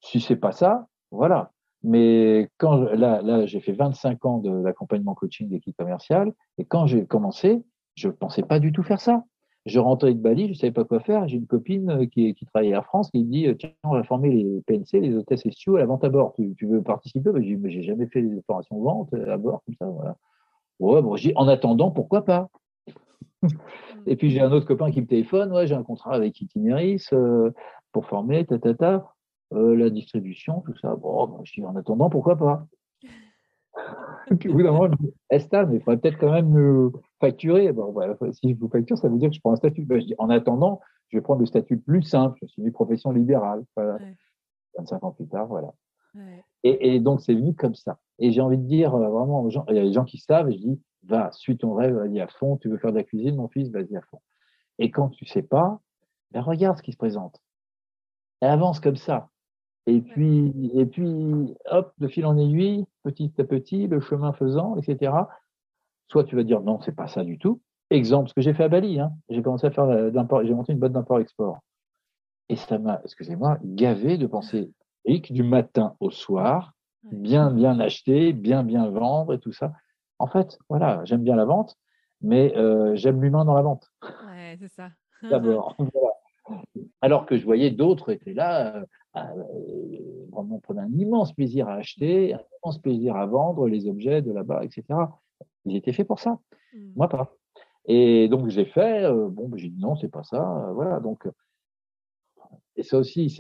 Speaker 2: Si c'est pas ça, voilà. Mais quand là, là j'ai fait 25 ans de l'accompagnement coaching d'équipe commerciale, et quand j'ai commencé, je ne pensais pas du tout faire ça. Je rentrais de Bali, je ne savais pas quoi faire. J'ai une copine euh, qui, travaillait à France qui me dit Tiens, on va former les PNC, les hôtesses et à la vente à bord. Tu, veux participer? Je dis Mais j'ai jamais fait des formations vente euh, à bord, comme ça. En attendant, pourquoi pas? Et puis j'ai un autre copain qui me téléphone Ouais, j'ai un contrat avec Itineris euh, pour former, ta, ta, ta, la distribution, tout ça. Bon, je dis En attendant, pourquoi pas? Puis au bout d'un moment, je dis, Esta, mais il faudrait peut-être quand même me facturer. Bon, voilà, si je vous facture, ça veut dire que je prends un statut. Ben, je dis, en attendant, je vais prendre le statut plus simple. Je suis une profession libérale. Voilà. 25 ans plus tard, voilà. Et, et, donc, c'est venu comme ça. Et j'ai envie de dire euh, vraiment aux gens, il y a des gens qui savent, je dis, va, suis ton rêve, vas-y à fond. Tu veux faire de la cuisine, mon fils, vas-y à fond. Et quand tu sais pas, ben, regarde ce qui se présente. Et avance comme ça. Et puis, et puis, hop, de fil en aiguille, petit à petit, le chemin faisant, etc. Soit tu vas dire non, c'est pas ça du tout. Exemple, ce que j'ai fait à Bali, hein. j'ai commencé à faire j'ai monté une boîte d'import-export. Et ça m'a, excusez-moi, gavé de penser du matin au soir, bien, bien acheter, bien, bien vendre et tout ça. En fait, voilà, j'aime bien la vente, mais euh, j'aime l'humain dans la vente.
Speaker 1: Ouais, c'est ça.
Speaker 2: D'abord. Alors que je voyais d'autres étaient là, euh, euh, vraiment prendre un immense plaisir à acheter, un immense plaisir à vendre les objets de là-bas, etc. Ils étaient faits pour ça. Mmh. Moi, pas. Et donc, j'ai fait, euh, bon, ben, j'ai dit non, c'est pas ça. Euh, voilà, donc. Et ça aussi,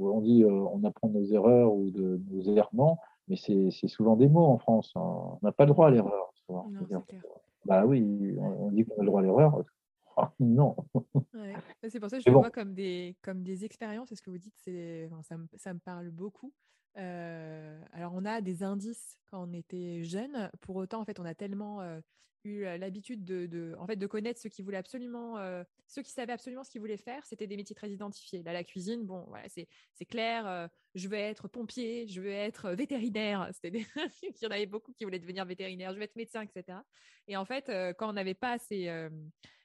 Speaker 2: on dit, on apprend nos erreurs ou de nos errements, mais c'est, souvent des mots en France. Hein. On n'a pas le droit à l'erreur. Bah oui, on, dit qu'on a le droit à l'erreur. Ah, non.
Speaker 1: C'est pour ça que je le vois comme des, comme des expériences. ce que vous dites, c'est, ça, me, ça, me, parle beaucoup. Euh, alors, on a des indices quand on était jeune. Pour autant, en fait, on a tellement euh, eu l'habitude de, de, en fait, de connaître ceux qui voulaient absolument, euh, ceux qui savaient absolument ce qu'ils voulaient faire. C'était des métiers très identifiés. Là, la cuisine, bon, voilà, c'est, c'est clair. je vais être pompier, je vais être vétérinaire. C'était des... Il y en avait beaucoup qui voulaient devenir vétérinaire. Je vais être médecin, etc. Et en fait, quand on n'avait pas ces euh,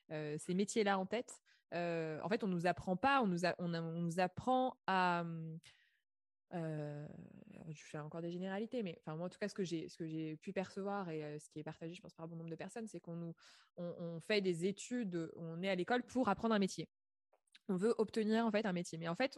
Speaker 1: ces métiers-là en tête, euh, en fait, on nous apprend pas, on nous, on, nous apprend à euh, je fais encore des généralités, mais enfin moi en tout cas ce que j'ai ce que j'ai pu percevoir et ce qui est partagé, je pense par bon nombre de personnes, c'est qu'on nous on, fait des études, on est à l'école pour apprendre un métier. On veut obtenir en fait un métier, mais en fait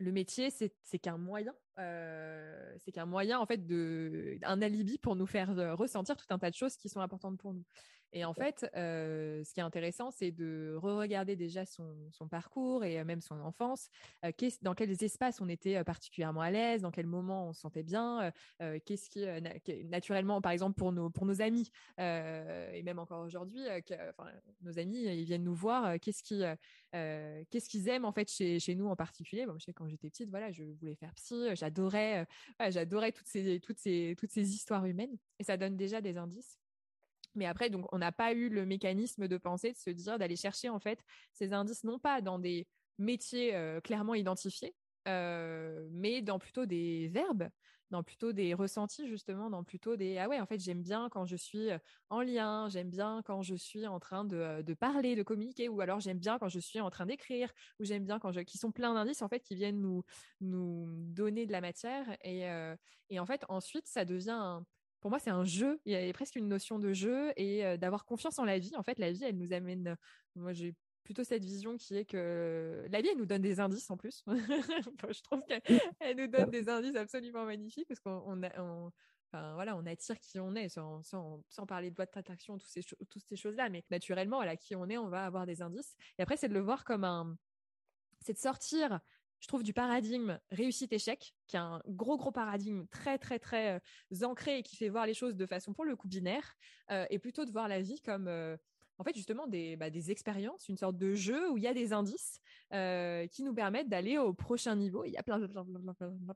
Speaker 1: le métier, c'est qu'un moyen. c'est qu'un moyen, en fait, de, un alibi pour nous faire ressentir tout un tas de choses qui sont importantes pour nous. Et en fait, euh, ce qui est intéressant, c'est de re-regarder déjà son, parcours et même son enfance, euh, dans quels espaces on était particulièrement à l'aise, dans quel moment on se sentait bien, qu'est-ce qui, naturellement, par exemple, pour nos, pour nos amis, et même encore aujourd'hui, nos amis, ils viennent nous voir, qu'est-ce qu'ils qu'est-ce qu'ils aiment en fait chez, chez, nous en particulier. Bon, je sais, quand j'étais petite, voilà, je voulais faire psy, j'adorais j'adorais toutes ces, toutes, ces, toutes ces histoires humaines, et ça donne déjà des indices. Mais après, donc, on n'a pas eu le mécanisme de penser, de se dire, d'aller chercher en fait ces indices, non pas dans des métiers euh, clairement identifiés, euh, mais dans plutôt des verbes, dans plutôt des ressentis justement, dans plutôt des ah ouais en fait j'aime bien quand je suis euh, en lien, j'aime bien quand je suis en train de, de parler, de communiquer, ou alors j'aime bien quand je suis en train d'écrire, ou j'aime bien quand je qui sont plein d'indices en fait qui viennent nous nous donner de la matière et, et en fait ensuite ça devient pour moi, c'est un jeu. Il y a presque une notion de jeu et euh, d'avoir confiance en la vie. En fait, la vie, elle nous amène. Moi, j'ai plutôt cette vision qui est que la vie, elle nous donne des indices en plus. je trouve qu'elle nous donne des indices absolument magnifiques parce qu'on Enfin, voilà, on attire qui on est, sans, sans, sans parler de loi d'attraction, toutes ces, toutes ces choses-là, mais naturellement, à qui on est, on va avoir des indices. Et après, c'est de le voir comme un, c'est de sortir je trouve, du paradigme réussite-échec, qui est un gros, gros paradigme très, très, très euh, ancré et qui fait voir les choses de façon pour le coup binaire, euh, et plutôt de voir la vie comme, euh, en fait, justement, des, bah, des expériences, une sorte de jeu où il y a des indices qui nous permettent d'aller au prochain niveau. Il y a plein, plein,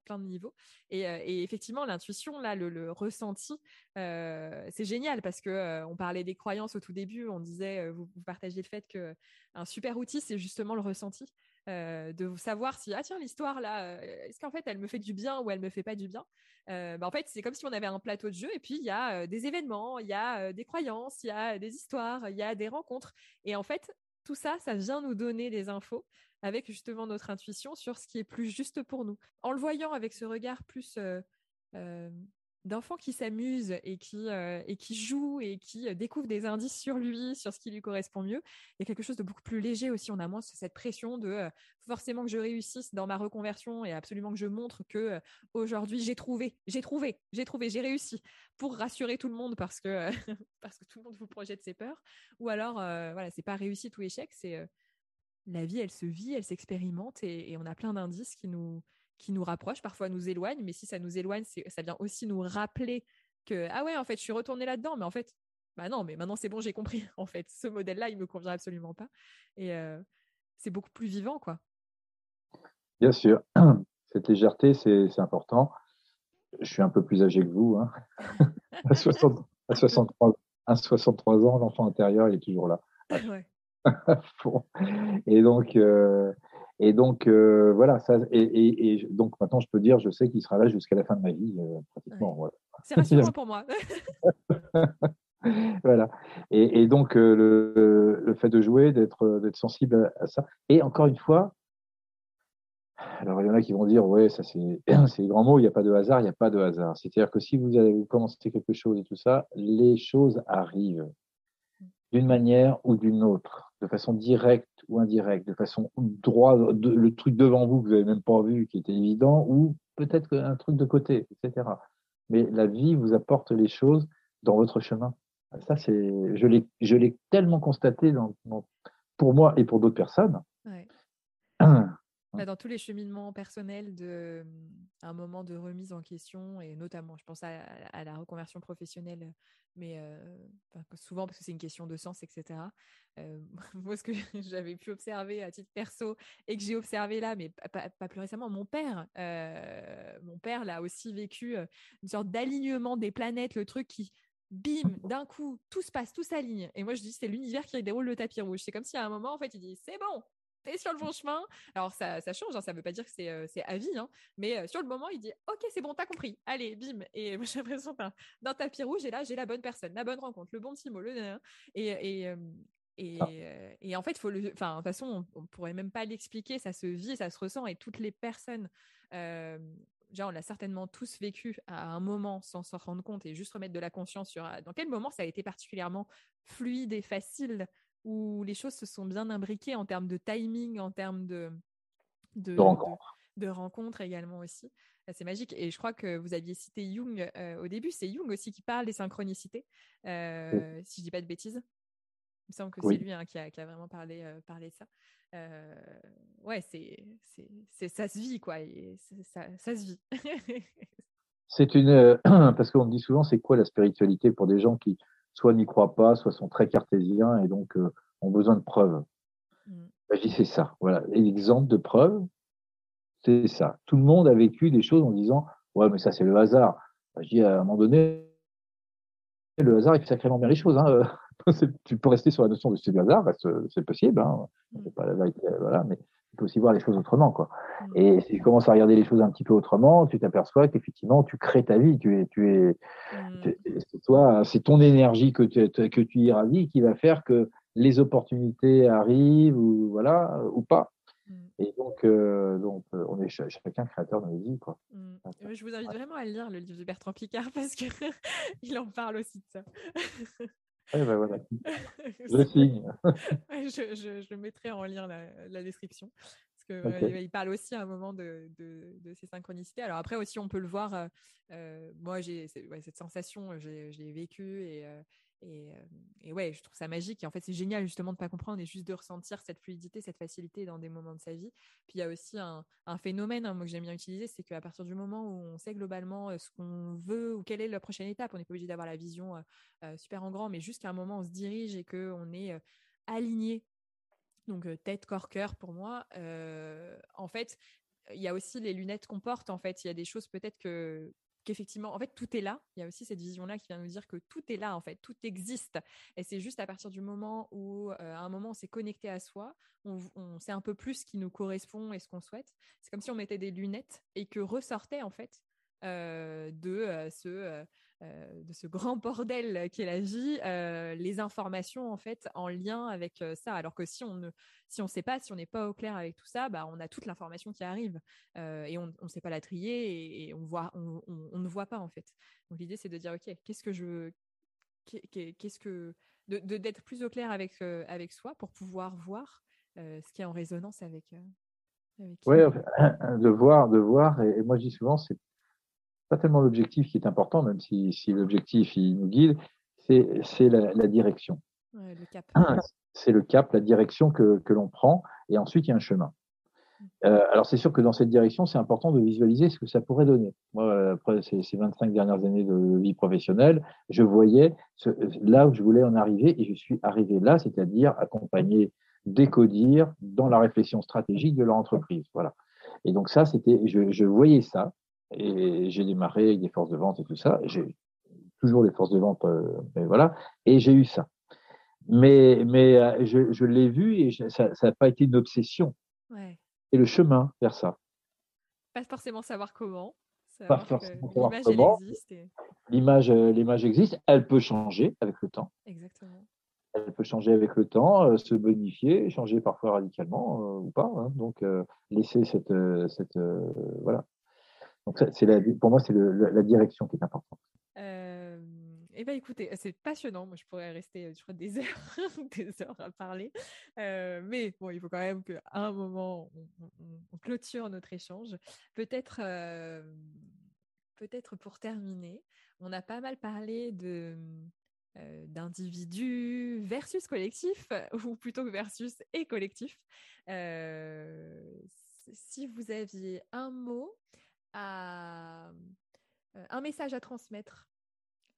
Speaker 1: plein, de niveaux. Et, effectivement, l'intuition, là, le, ressenti, c'est génial parce que on parlait des croyances au tout début. On disait, vous, vous partagez le fait que un super outil, c'est justement le ressenti. Euh, de savoir si ah tiens l'histoire là euh, est-ce qu'en fait elle me fait du bien ou elle me fait pas du bien? Euh, bah, en fait c'est comme si on avait un plateau de jeu et puis il y a des événements il y a des croyances il y a des histoires il y a des rencontres et en fait tout ça ça vient nous donner des infos avec justement notre intuition sur ce qui est plus juste pour nous. En le voyant avec ce regard plus d'enfants qui s'amusent et qui euh, et qui jouent et qui euh, découvrent des indices sur lui, sur ce qui lui correspond mieux. Il y a quelque chose de beaucoup plus léger aussi. On a moins cette pression de euh, forcément que je réussisse dans ma reconversion et absolument que je montre que aujourd'hui j'ai trouvé, j'ai trouvé, j'ai trouvé, j'ai réussi pour rassurer tout le monde parce que parce que tout le monde vous projette ses peurs. Ou alors voilà, c'est pas réussite ou échec, c'est la vie, elle se vit, elle s'expérimente et, et on a plein d'indices qui nous qui nous rapproche, parfois nous éloigne, mais si ça nous éloigne, ça vient aussi nous rappeler que ah ouais, en fait, je suis retournée là-dedans, mais en fait, bah non, mais maintenant c'est bon, j'ai compris. En fait, ce modèle-là, il me convient absolument pas, et euh, c'est beaucoup plus vivant, quoi.
Speaker 2: Bien sûr, cette légèreté, c'est important. Je suis un peu plus âgé que vous, hein. à, 60, à, 63, à 63 ans, l'enfant intérieur, il est toujours là. Ouais. Et donc, euh, et donc, euh, voilà, ça, et, donc maintenant, je peux dire, je sais qu'il sera là jusqu'à la fin de ma vie, euh, pratiquement.
Speaker 1: C'est rassurant pour moi.
Speaker 2: voilà. Et, donc, euh, le, fait de jouer, d'être sensible à ça. Et encore une fois, alors il y en a qui vont dire, ouais, ça c'est les grands mots, il n'y a pas de hasard, il n'y a pas de hasard. C'est-à-dire que si vous, avez, vous commencez quelque chose et tout ça, les choses arrivent d'une manière ou d'une autre, de façon directe ou indirecte, de façon droite, le truc devant vous que vous n'avez même pas vu, qui était évident, ou peut-être un truc de côté, etc. Mais la vie vous apporte les choses dans votre chemin. Ça, c'est, je l'ai, tellement constaté pour moi et pour d'autres personnes.
Speaker 1: Bah, dans tous les cheminements personnels de un moment de remise en question et notamment je pense à, la reconversion professionnelle mais souvent parce que c'est une question de sens etc moi ce que j'avais pu observer à titre perso et que j'ai observé là mais pas, plus récemment mon père mon père l'a aussi vécu une sorte d'alignement des planètes le truc qui bim, d'un coup, tout se passe, tout s'aligne. Et moi, je dis, c'est l'univers qui déroule le tapis rouge. C'est comme si à un moment, en fait, il dit, c'est bon, t'es sur le bon chemin. Alors ça, ça change, hein, ça veut pas dire que c'est euh, à vie, hein, mais euh, sur le moment, il dit ok, c'est bon, t'as compris, allez, bim. Et j'ai l'impression d'un tapis rouge, et là, j'ai la bonne personne, la bonne rencontre, le bon petit mot, le et, et, euh, et, ah. et, en fait, faut le, enfin, de toute façon, on, pourrait même pas l'expliquer, ça se vit, ça se ressent, et toutes les personnes, euh, genre, on l'a certainement tous vécu à un moment sans s'en rendre compte et juste remettre de la conscience sur dans quel moment ça a été particulièrement fluide et facile où les choses se sont bien imbriquées en termes de timing, en termes de, de,
Speaker 2: de rencontres.
Speaker 1: De, rencontres également aussi. C'est magique. Et je crois que vous aviez cité Jung au début. C'est Jung aussi qui parle des synchronicités, si je dis pas de bêtises. Il me semble que c'est lui hein, qui, a, qui, a, vraiment parlé, parlé de ça. ouais, c'est, c'est, ça se vit, quoi. Et ça, ça se vit.
Speaker 2: c'est une. parce qu'on dit souvent, c'est quoi la spiritualité pour des gens qui soit n'y croient pas, soit sont très cartésiens et donc ont besoin de preuves. Mm. Ben, je dis c'est ça. Voilà. l'exemple de preuve, c'est ça. Tout le monde a vécu des choses en disant ouais, mais ça c'est le hasard. Ben, je dis à un moment donné, le hasard il fait sacrément bien les choses. Hein. tu peux rester sur la notion de c'est le hasard, c'est possible. Hein. Mm. Pas la voilà, mais tu peux aussi voir les choses autrement. Quoi. Mm. Et si tu commences à regarder les choses un petit peu autrement, tu t'aperçois qu'effectivement, tu crées ta vie. Tu es, tu es, c'est toi, c'est ton énergie que tu, que tu irradies qui va faire que les opportunités arrivent ou voilà ou pas. Mm. Et donc, euh, donc euh, on est chacun créateur de nos vies. Quoi.
Speaker 1: Mm. Je vous invite vraiment à lire le livre de Bertrand Picard parce qu'il en parle aussi de ça.
Speaker 2: ben voilà. je signe.
Speaker 1: je, je, je, mettrai en lien la, la description. Parce qu'il euh, il parle aussi à un moment de, de, de, ces synchronicités. Alors après aussi, on peut le voir. moi, j'ai ouais, cette sensation, je l'ai vécue et, et, et, ouais, je trouve ça magique. Et en fait, c'est génial justement de pas comprendre et juste de ressentir cette fluidité, cette facilité dans des moments de sa vie. Puis il y a aussi un, phénomène, hein, moi que j'aime bien utiliser, c'est qu'à partir du moment où on sait globalement ce qu'on veut ou quelle est la prochaine étape, on n'est pas obligé d'avoir la vision euh, super en grand, mais juste qu'à un moment on se dirige et qu'on est aligné. Donc tête, corps, cœur pour moi. en fait, il y a aussi les lunettes qu'on porte. En fait, il y a des choses peut-être que qu'effectivement, en fait, tout est là. Il y a aussi cette vision-là qui vient nous dire que tout est là, en fait, tout existe. Et c'est juste à partir du moment où, euh, à un moment, on s'est connecté à soi, on, sait un peu plus ce qui nous correspond et ce qu'on souhaite. C'est comme si on mettait des lunettes et que ressortait, en fait, euh, de euh, ce euh, de ce grand bordel qui est la vie, euh, les informations en fait en lien avec euh, ça. Alors que si on ne si on sait pas, si on n'est pas au clair avec tout ça, bah on a toute l'information qui arrive et on ne sait pas la trier et, on voit on, on, ne voit pas en fait. Donc l'idée c'est de dire ok qu'est-ce que je qu'est-ce que de d'être plus au clair avec avec soi pour pouvoir voir ce qui est en résonance avec.
Speaker 2: avec oui, de voir, de voir. Et, moi, je dis souvent, c'est pas tellement l'objectif qui est important, même si, si l'objectif il nous guide, c'est la, la, direction. c'est le cap, la direction que, que l'on prend, et ensuite il y a un chemin. Mm. Euh, alors c'est sûr que dans cette direction, c'est important de visualiser ce que ça pourrait donner. Moi, après ces, ces 25 dernières années de vie professionnelle, je voyais ce, là où je voulais en arriver, et je suis arrivé là, c'est-à-dire accompagner, décodir dans la réflexion stratégique de leur entreprise. Voilà. Et donc ça, c'était, je, je voyais ça, et j'ai démarré avec des forces de vente et tout ça. J'ai toujours les forces de vente, euh, mais voilà. Et j'ai eu ça. Mais, mais euh, je, je l'ai vu et ça n'a pas été une obsession. Ouais. Et le chemin vers ça.
Speaker 1: Pas forcément savoir comment. Pas forcément
Speaker 2: savoir comment. L'image, euh, l'image existe. Elle peut changer avec le temps.
Speaker 1: Exactement.
Speaker 2: Elle peut changer avec le temps, se bonifier, changer parfois radicalement ou pas. Hein. Donc, laisser cette, cette voilà, donc, pour moi, c'est la direction qui est importante.
Speaker 1: Euh, eh ben, écoutez, c'est passionnant. Moi, je pourrais rester, crois, des heures, des heures à parler. Euh, mais bon, il faut quand même qu'à un moment, on, clôture notre échange. Peut-être, euh, peut-être pour terminer, on a pas mal parlé de euh, d'individu versus collectif, ou plutôt versus et collectif. si vous aviez un mot euh, un message à transmettre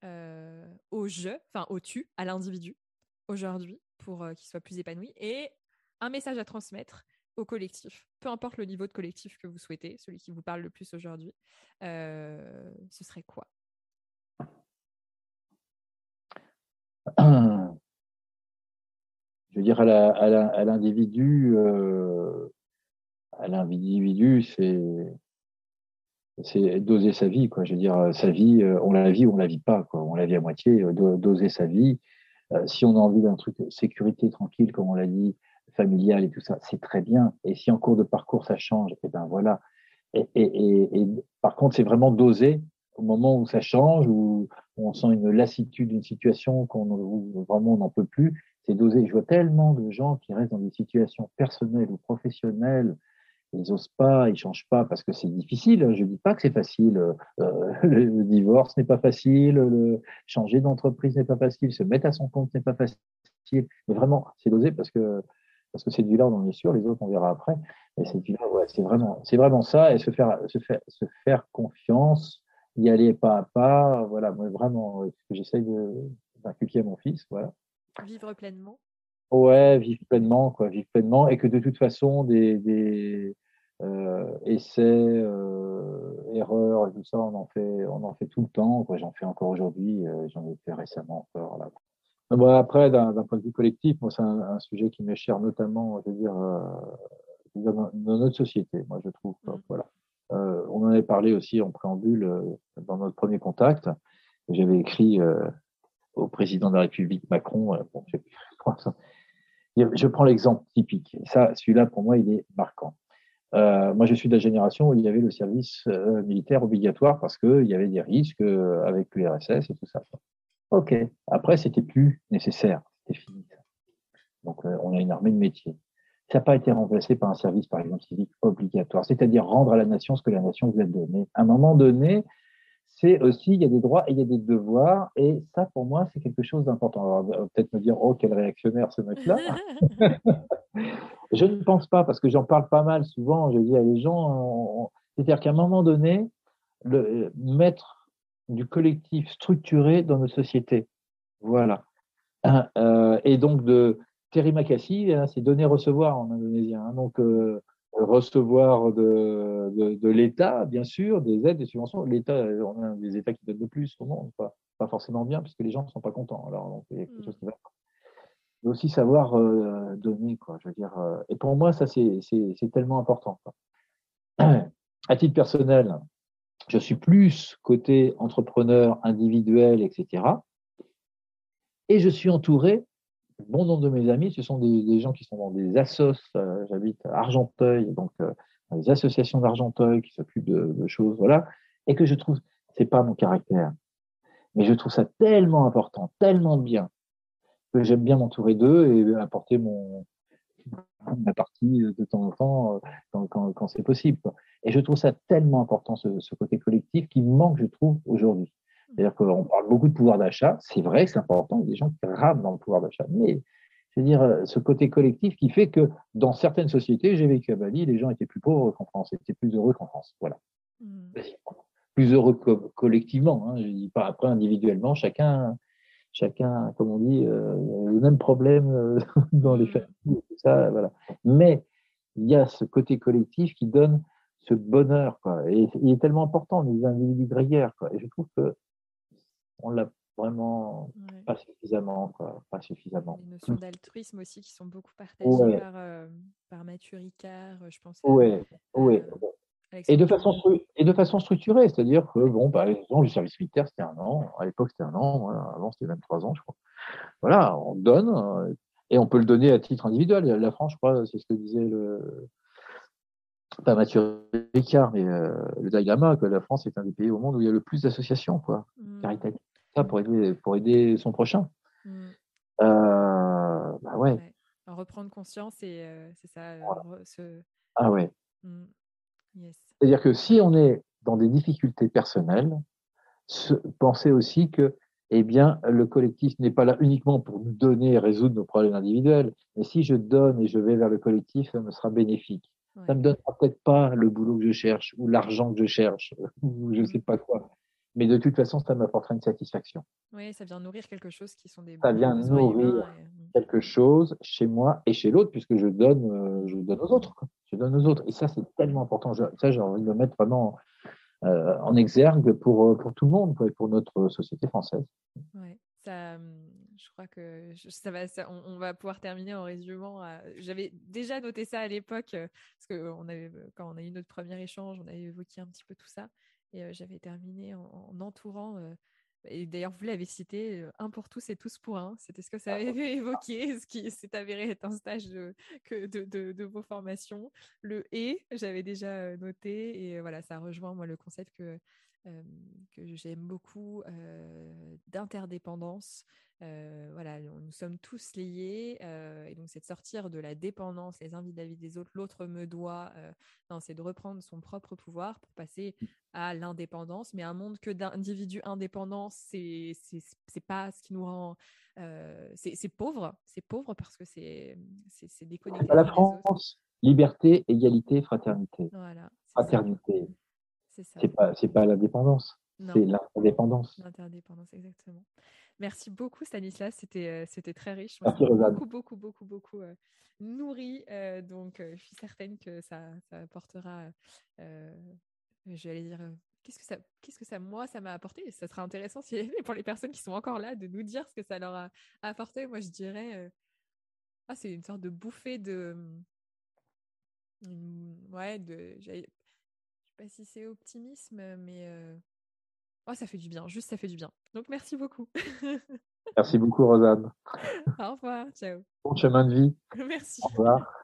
Speaker 1: euh, au je, enfin au tu, à l'individu aujourd'hui pour euh, qu'il soit plus épanoui et un message à transmettre au collectif, peu importe le niveau de collectif que vous souhaitez, celui qui vous parle le plus aujourd'hui, ce serait quoi?
Speaker 2: Je veux dire, à l'individu, à l'individu, c'est c'est doser sa vie, quoi. Je veux dire, sa vie, euh, on la vit ou on la vit pas, quoi. On la vit à moitié, euh, doser sa vie. Euh, si on a envie d'un truc sécurité tranquille, comme on l'a dit, familial et tout ça, c'est très bien. Et si en cours de parcours ça change, et eh ben voilà. Et, et, et, par contre, c'est vraiment doser au moment où ça change, où on sent une lassitude d'une situation qu'on vraiment on n'en peut plus. C'est doser. Je vois tellement de gens qui restent dans des situations personnelles ou professionnelles ils osent pas, ils changent pas parce que c'est difficile. Je dis pas que c'est facile. Euh, le divorce n'est pas facile, le changer d'entreprise n'est pas facile, se mettre à son compte n'est pas facile. Mais vraiment, c'est d'oser parce que parce que cette vie-là, on en est sûr. Les autres, on verra après. Mais cette vie-là, ouais, c'est vraiment, c'est vraiment ça. Et se faire, se faire, se faire confiance, y aller pas à pas. Voilà, moi, vraiment, ce que j'essaye d'inculquer à mon fils. Voilà.
Speaker 1: Vivre pleinement.
Speaker 2: Ouais, vivre pleinement, quoi, vivre pleinement, et que de toute façon, des, des euh, essais, euh, erreurs et tout ça, on en fait, on en fait tout le temps. J'en fais encore aujourd'hui, euh, j'en ai fait récemment encore. Là. Bon, après, d'un point de vue collectif, moi, c'est un, sujet qui m'est cher, notamment, je veux dire, euh, dans, notre société. Moi, je trouve, mmh. voilà. Euh, on en avait parlé aussi en préambule dans notre premier contact. J'avais écrit au président de la République Macron. Bon, je prends l'exemple typique. Ça, celui-là, pour moi, il est marquant. Euh, moi, je suis de la génération où il y avait le service euh, militaire obligatoire parce qu'il y avait des risques euh, avec l'URSS et tout ça. OK. Après, c'était plus nécessaire. C'était fini. Donc, on a une armée de métier. Ça n'a pas été remplacé par un service, par exemple, civique obligatoire, c'est-à-dire rendre à la nation ce que la nation vous a donné. À un moment donné, c'est aussi, il y a des droits et il y a des devoirs, et ça, pour moi, c'est quelque chose d'important. Alors, peut-être me dire, oh, quel réactionnaire ce mec-là. je ne pense pas, parce que j'en parle pas mal souvent, je dis à les gens, c'est-à-dire qu'à un moment donné, le, mettre du collectif structuré dans nos sociétés. Voilà. Euh, et donc, de Terry Makassi, hein, c'est donner-recevoir en indonésien. Hein. donc, euh, recevoir de, de, l'État, bien sûr, des aides, des subventions. L'État, on a des États qui donnent de plus au monde, pas, pas forcément bien, puisque les gens ne sont pas contents. Alors, il y a quelque chose qui va. Mais aussi savoir euh, donner, quoi. Je veux dire, euh, et pour moi, ça, c'est tellement important. À titre personnel, je suis plus côté entrepreneur individuel, etc. Et je suis entouré bon nombre de mes amis, ce sont des, gens qui sont dans des assos. Euh, j'habite à Argenteuil, donc euh, dans des associations d'Argenteuil qui s'occupent de, choses, voilà, et que je trouve, c'est pas mon caractère, mais je trouve ça tellement important, tellement bien, que j'aime bien m'entourer d'eux et apporter mon ma partie de temps en temps euh, quand, c'est possible. Et je trouve ça tellement important, ce, ce côté collectif, qui manque, je trouve, aujourd'hui. C'est-à-dire qu'on parle beaucoup de pouvoir d'achat. C'est vrai c'est important. Il y a des gens qui rament dans le pouvoir d'achat. Mais je veux dire, euh, ce côté collectif qui fait que dans certaines sociétés, j'ai vécu à Bali, les gens étaient plus pauvres qu'en France, étaient plus heureux qu'en France. Voilà. Mmh. Plus heureux collectivement. Hein. Je dis pas après individuellement, chacun, chacun, comme on dit, euh, le même problème euh, dans les mmh. familles. Ça, voilà. Mais il y a ce côté collectif qui donne ce bonheur. Quoi. Et il est tellement important, les individus grégaires. Quoi. Et je trouve que on l'a vraiment pas suffisamment, quoi, pas suffisamment.
Speaker 1: Les notions d'altruisme aussi qui sont beaucoup partagées par, euh, par Mathieu Ricard, je pense.
Speaker 2: Oui, oui. Et de, façon et de façon structurée, c'est-à-dire que, bon, par exemple, le service militaire, c'était un an. À l'époque, c'était un an. Avant, c'était même trois ans, je crois. Voilà, on donne. Euh, et on peut le donner à titre individuel. La France, je crois, c'est ce que disait le, pas Mathieu Ricard, mais euh, le Dalai que la France est un des pays au monde où il y a le plus d'associations, quoi, mmh. caritatives, ça pour aider, pour aider son prochain. Mmh. Euh, bah ouais.
Speaker 1: reprendre conscience et euh, c'est ça.
Speaker 2: Ah ouais. Mmh. C'est-à-dire que si on est dans des difficultés personnelles, pensez aussi que eh bien, le collectif n'est pas là uniquement pour nous donner et résoudre nos problèmes individuels, mais si je donne et je vais vers le collectif, ça me sera bénéfique. Ça me donnera peut-être pas le boulot que je cherche ou l'argent que je cherche ou je mmh. sais pas quoi. Mais de toute façon, ça m'apportera une satisfaction.
Speaker 1: Oui, ça vient nourrir quelque chose qui sont des.
Speaker 2: Ça vient nourrir mmh. quelque chose chez moi et chez l'autre, puisque je donne, euh, je donne aux autres. Je donne aux autres. Et ça, c'est tellement important. ça, j'ai envie de le mettre vraiment euh, en exergue pour, euh, pour tout le monde, quoi, et pour notre société française.
Speaker 1: Ouais, ça, je crois que ça va, on, va pouvoir terminer en résumant. J'avais déjà noté ça à l'époque, euh, parce que on avait, euh, quand on a eu notre premier échange, on avait évoqué un petit peu tout ça. Et euh, j'avais terminé en, entourant, et d'ailleurs vous l'avez cité, un pour tous et tous pour un. C'était ce que ça avait évoqué, ce qui s'est avéré être un stage de, que de, de, vos formations. Le et, j'avais déjà noté, et voilà, ça rejoint moi le concept que que j'aime beaucoup d'interdépendance, voilà, nous sommes tous liés. et donc, c'est de sortir de la dépendance les uns vis-à-vis des autres. L'autre me doit. c'est de reprendre son propre pouvoir pour passer mmh. à l'indépendance. Mais un monde que d'individus indépendants, c'est c'est pas ce qui nous rend. c'est pauvre. C'est pauvre parce que c'est déconnecté.
Speaker 2: La France, liberté, égalité, fraternité.
Speaker 1: Voilà.
Speaker 2: Fraternité. C'est pas, pas l'indépendance. C'est l'interdépendance.
Speaker 1: L'interdépendance, exactement. Merci beaucoup, Stanislas. C'était, euh, c'était très riche.
Speaker 2: Merci,
Speaker 1: beaucoup, beaucoup, beaucoup, beaucoup euh, nourri. Euh, donc, je suis certaine que ça, ça apportera. je vais aller dire. Qu'est-ce que ça, qu'est-ce que ça, moi, ça m'a apporté Ça sera intéressant si, pour les personnes qui sont encore là de nous dire ce que ça leur a apporté. Moi, je dirais, ah, c'est une sorte de bouffée de, ouais, de, sais pas si c'est optimisme, mais Oh, ça fait du bien, juste ça fait du bien. Donc merci beaucoup.
Speaker 2: merci beaucoup, Rosanne.
Speaker 1: Au revoir, ciao.
Speaker 2: Bon chemin de vie.
Speaker 1: Merci.
Speaker 2: Au revoir.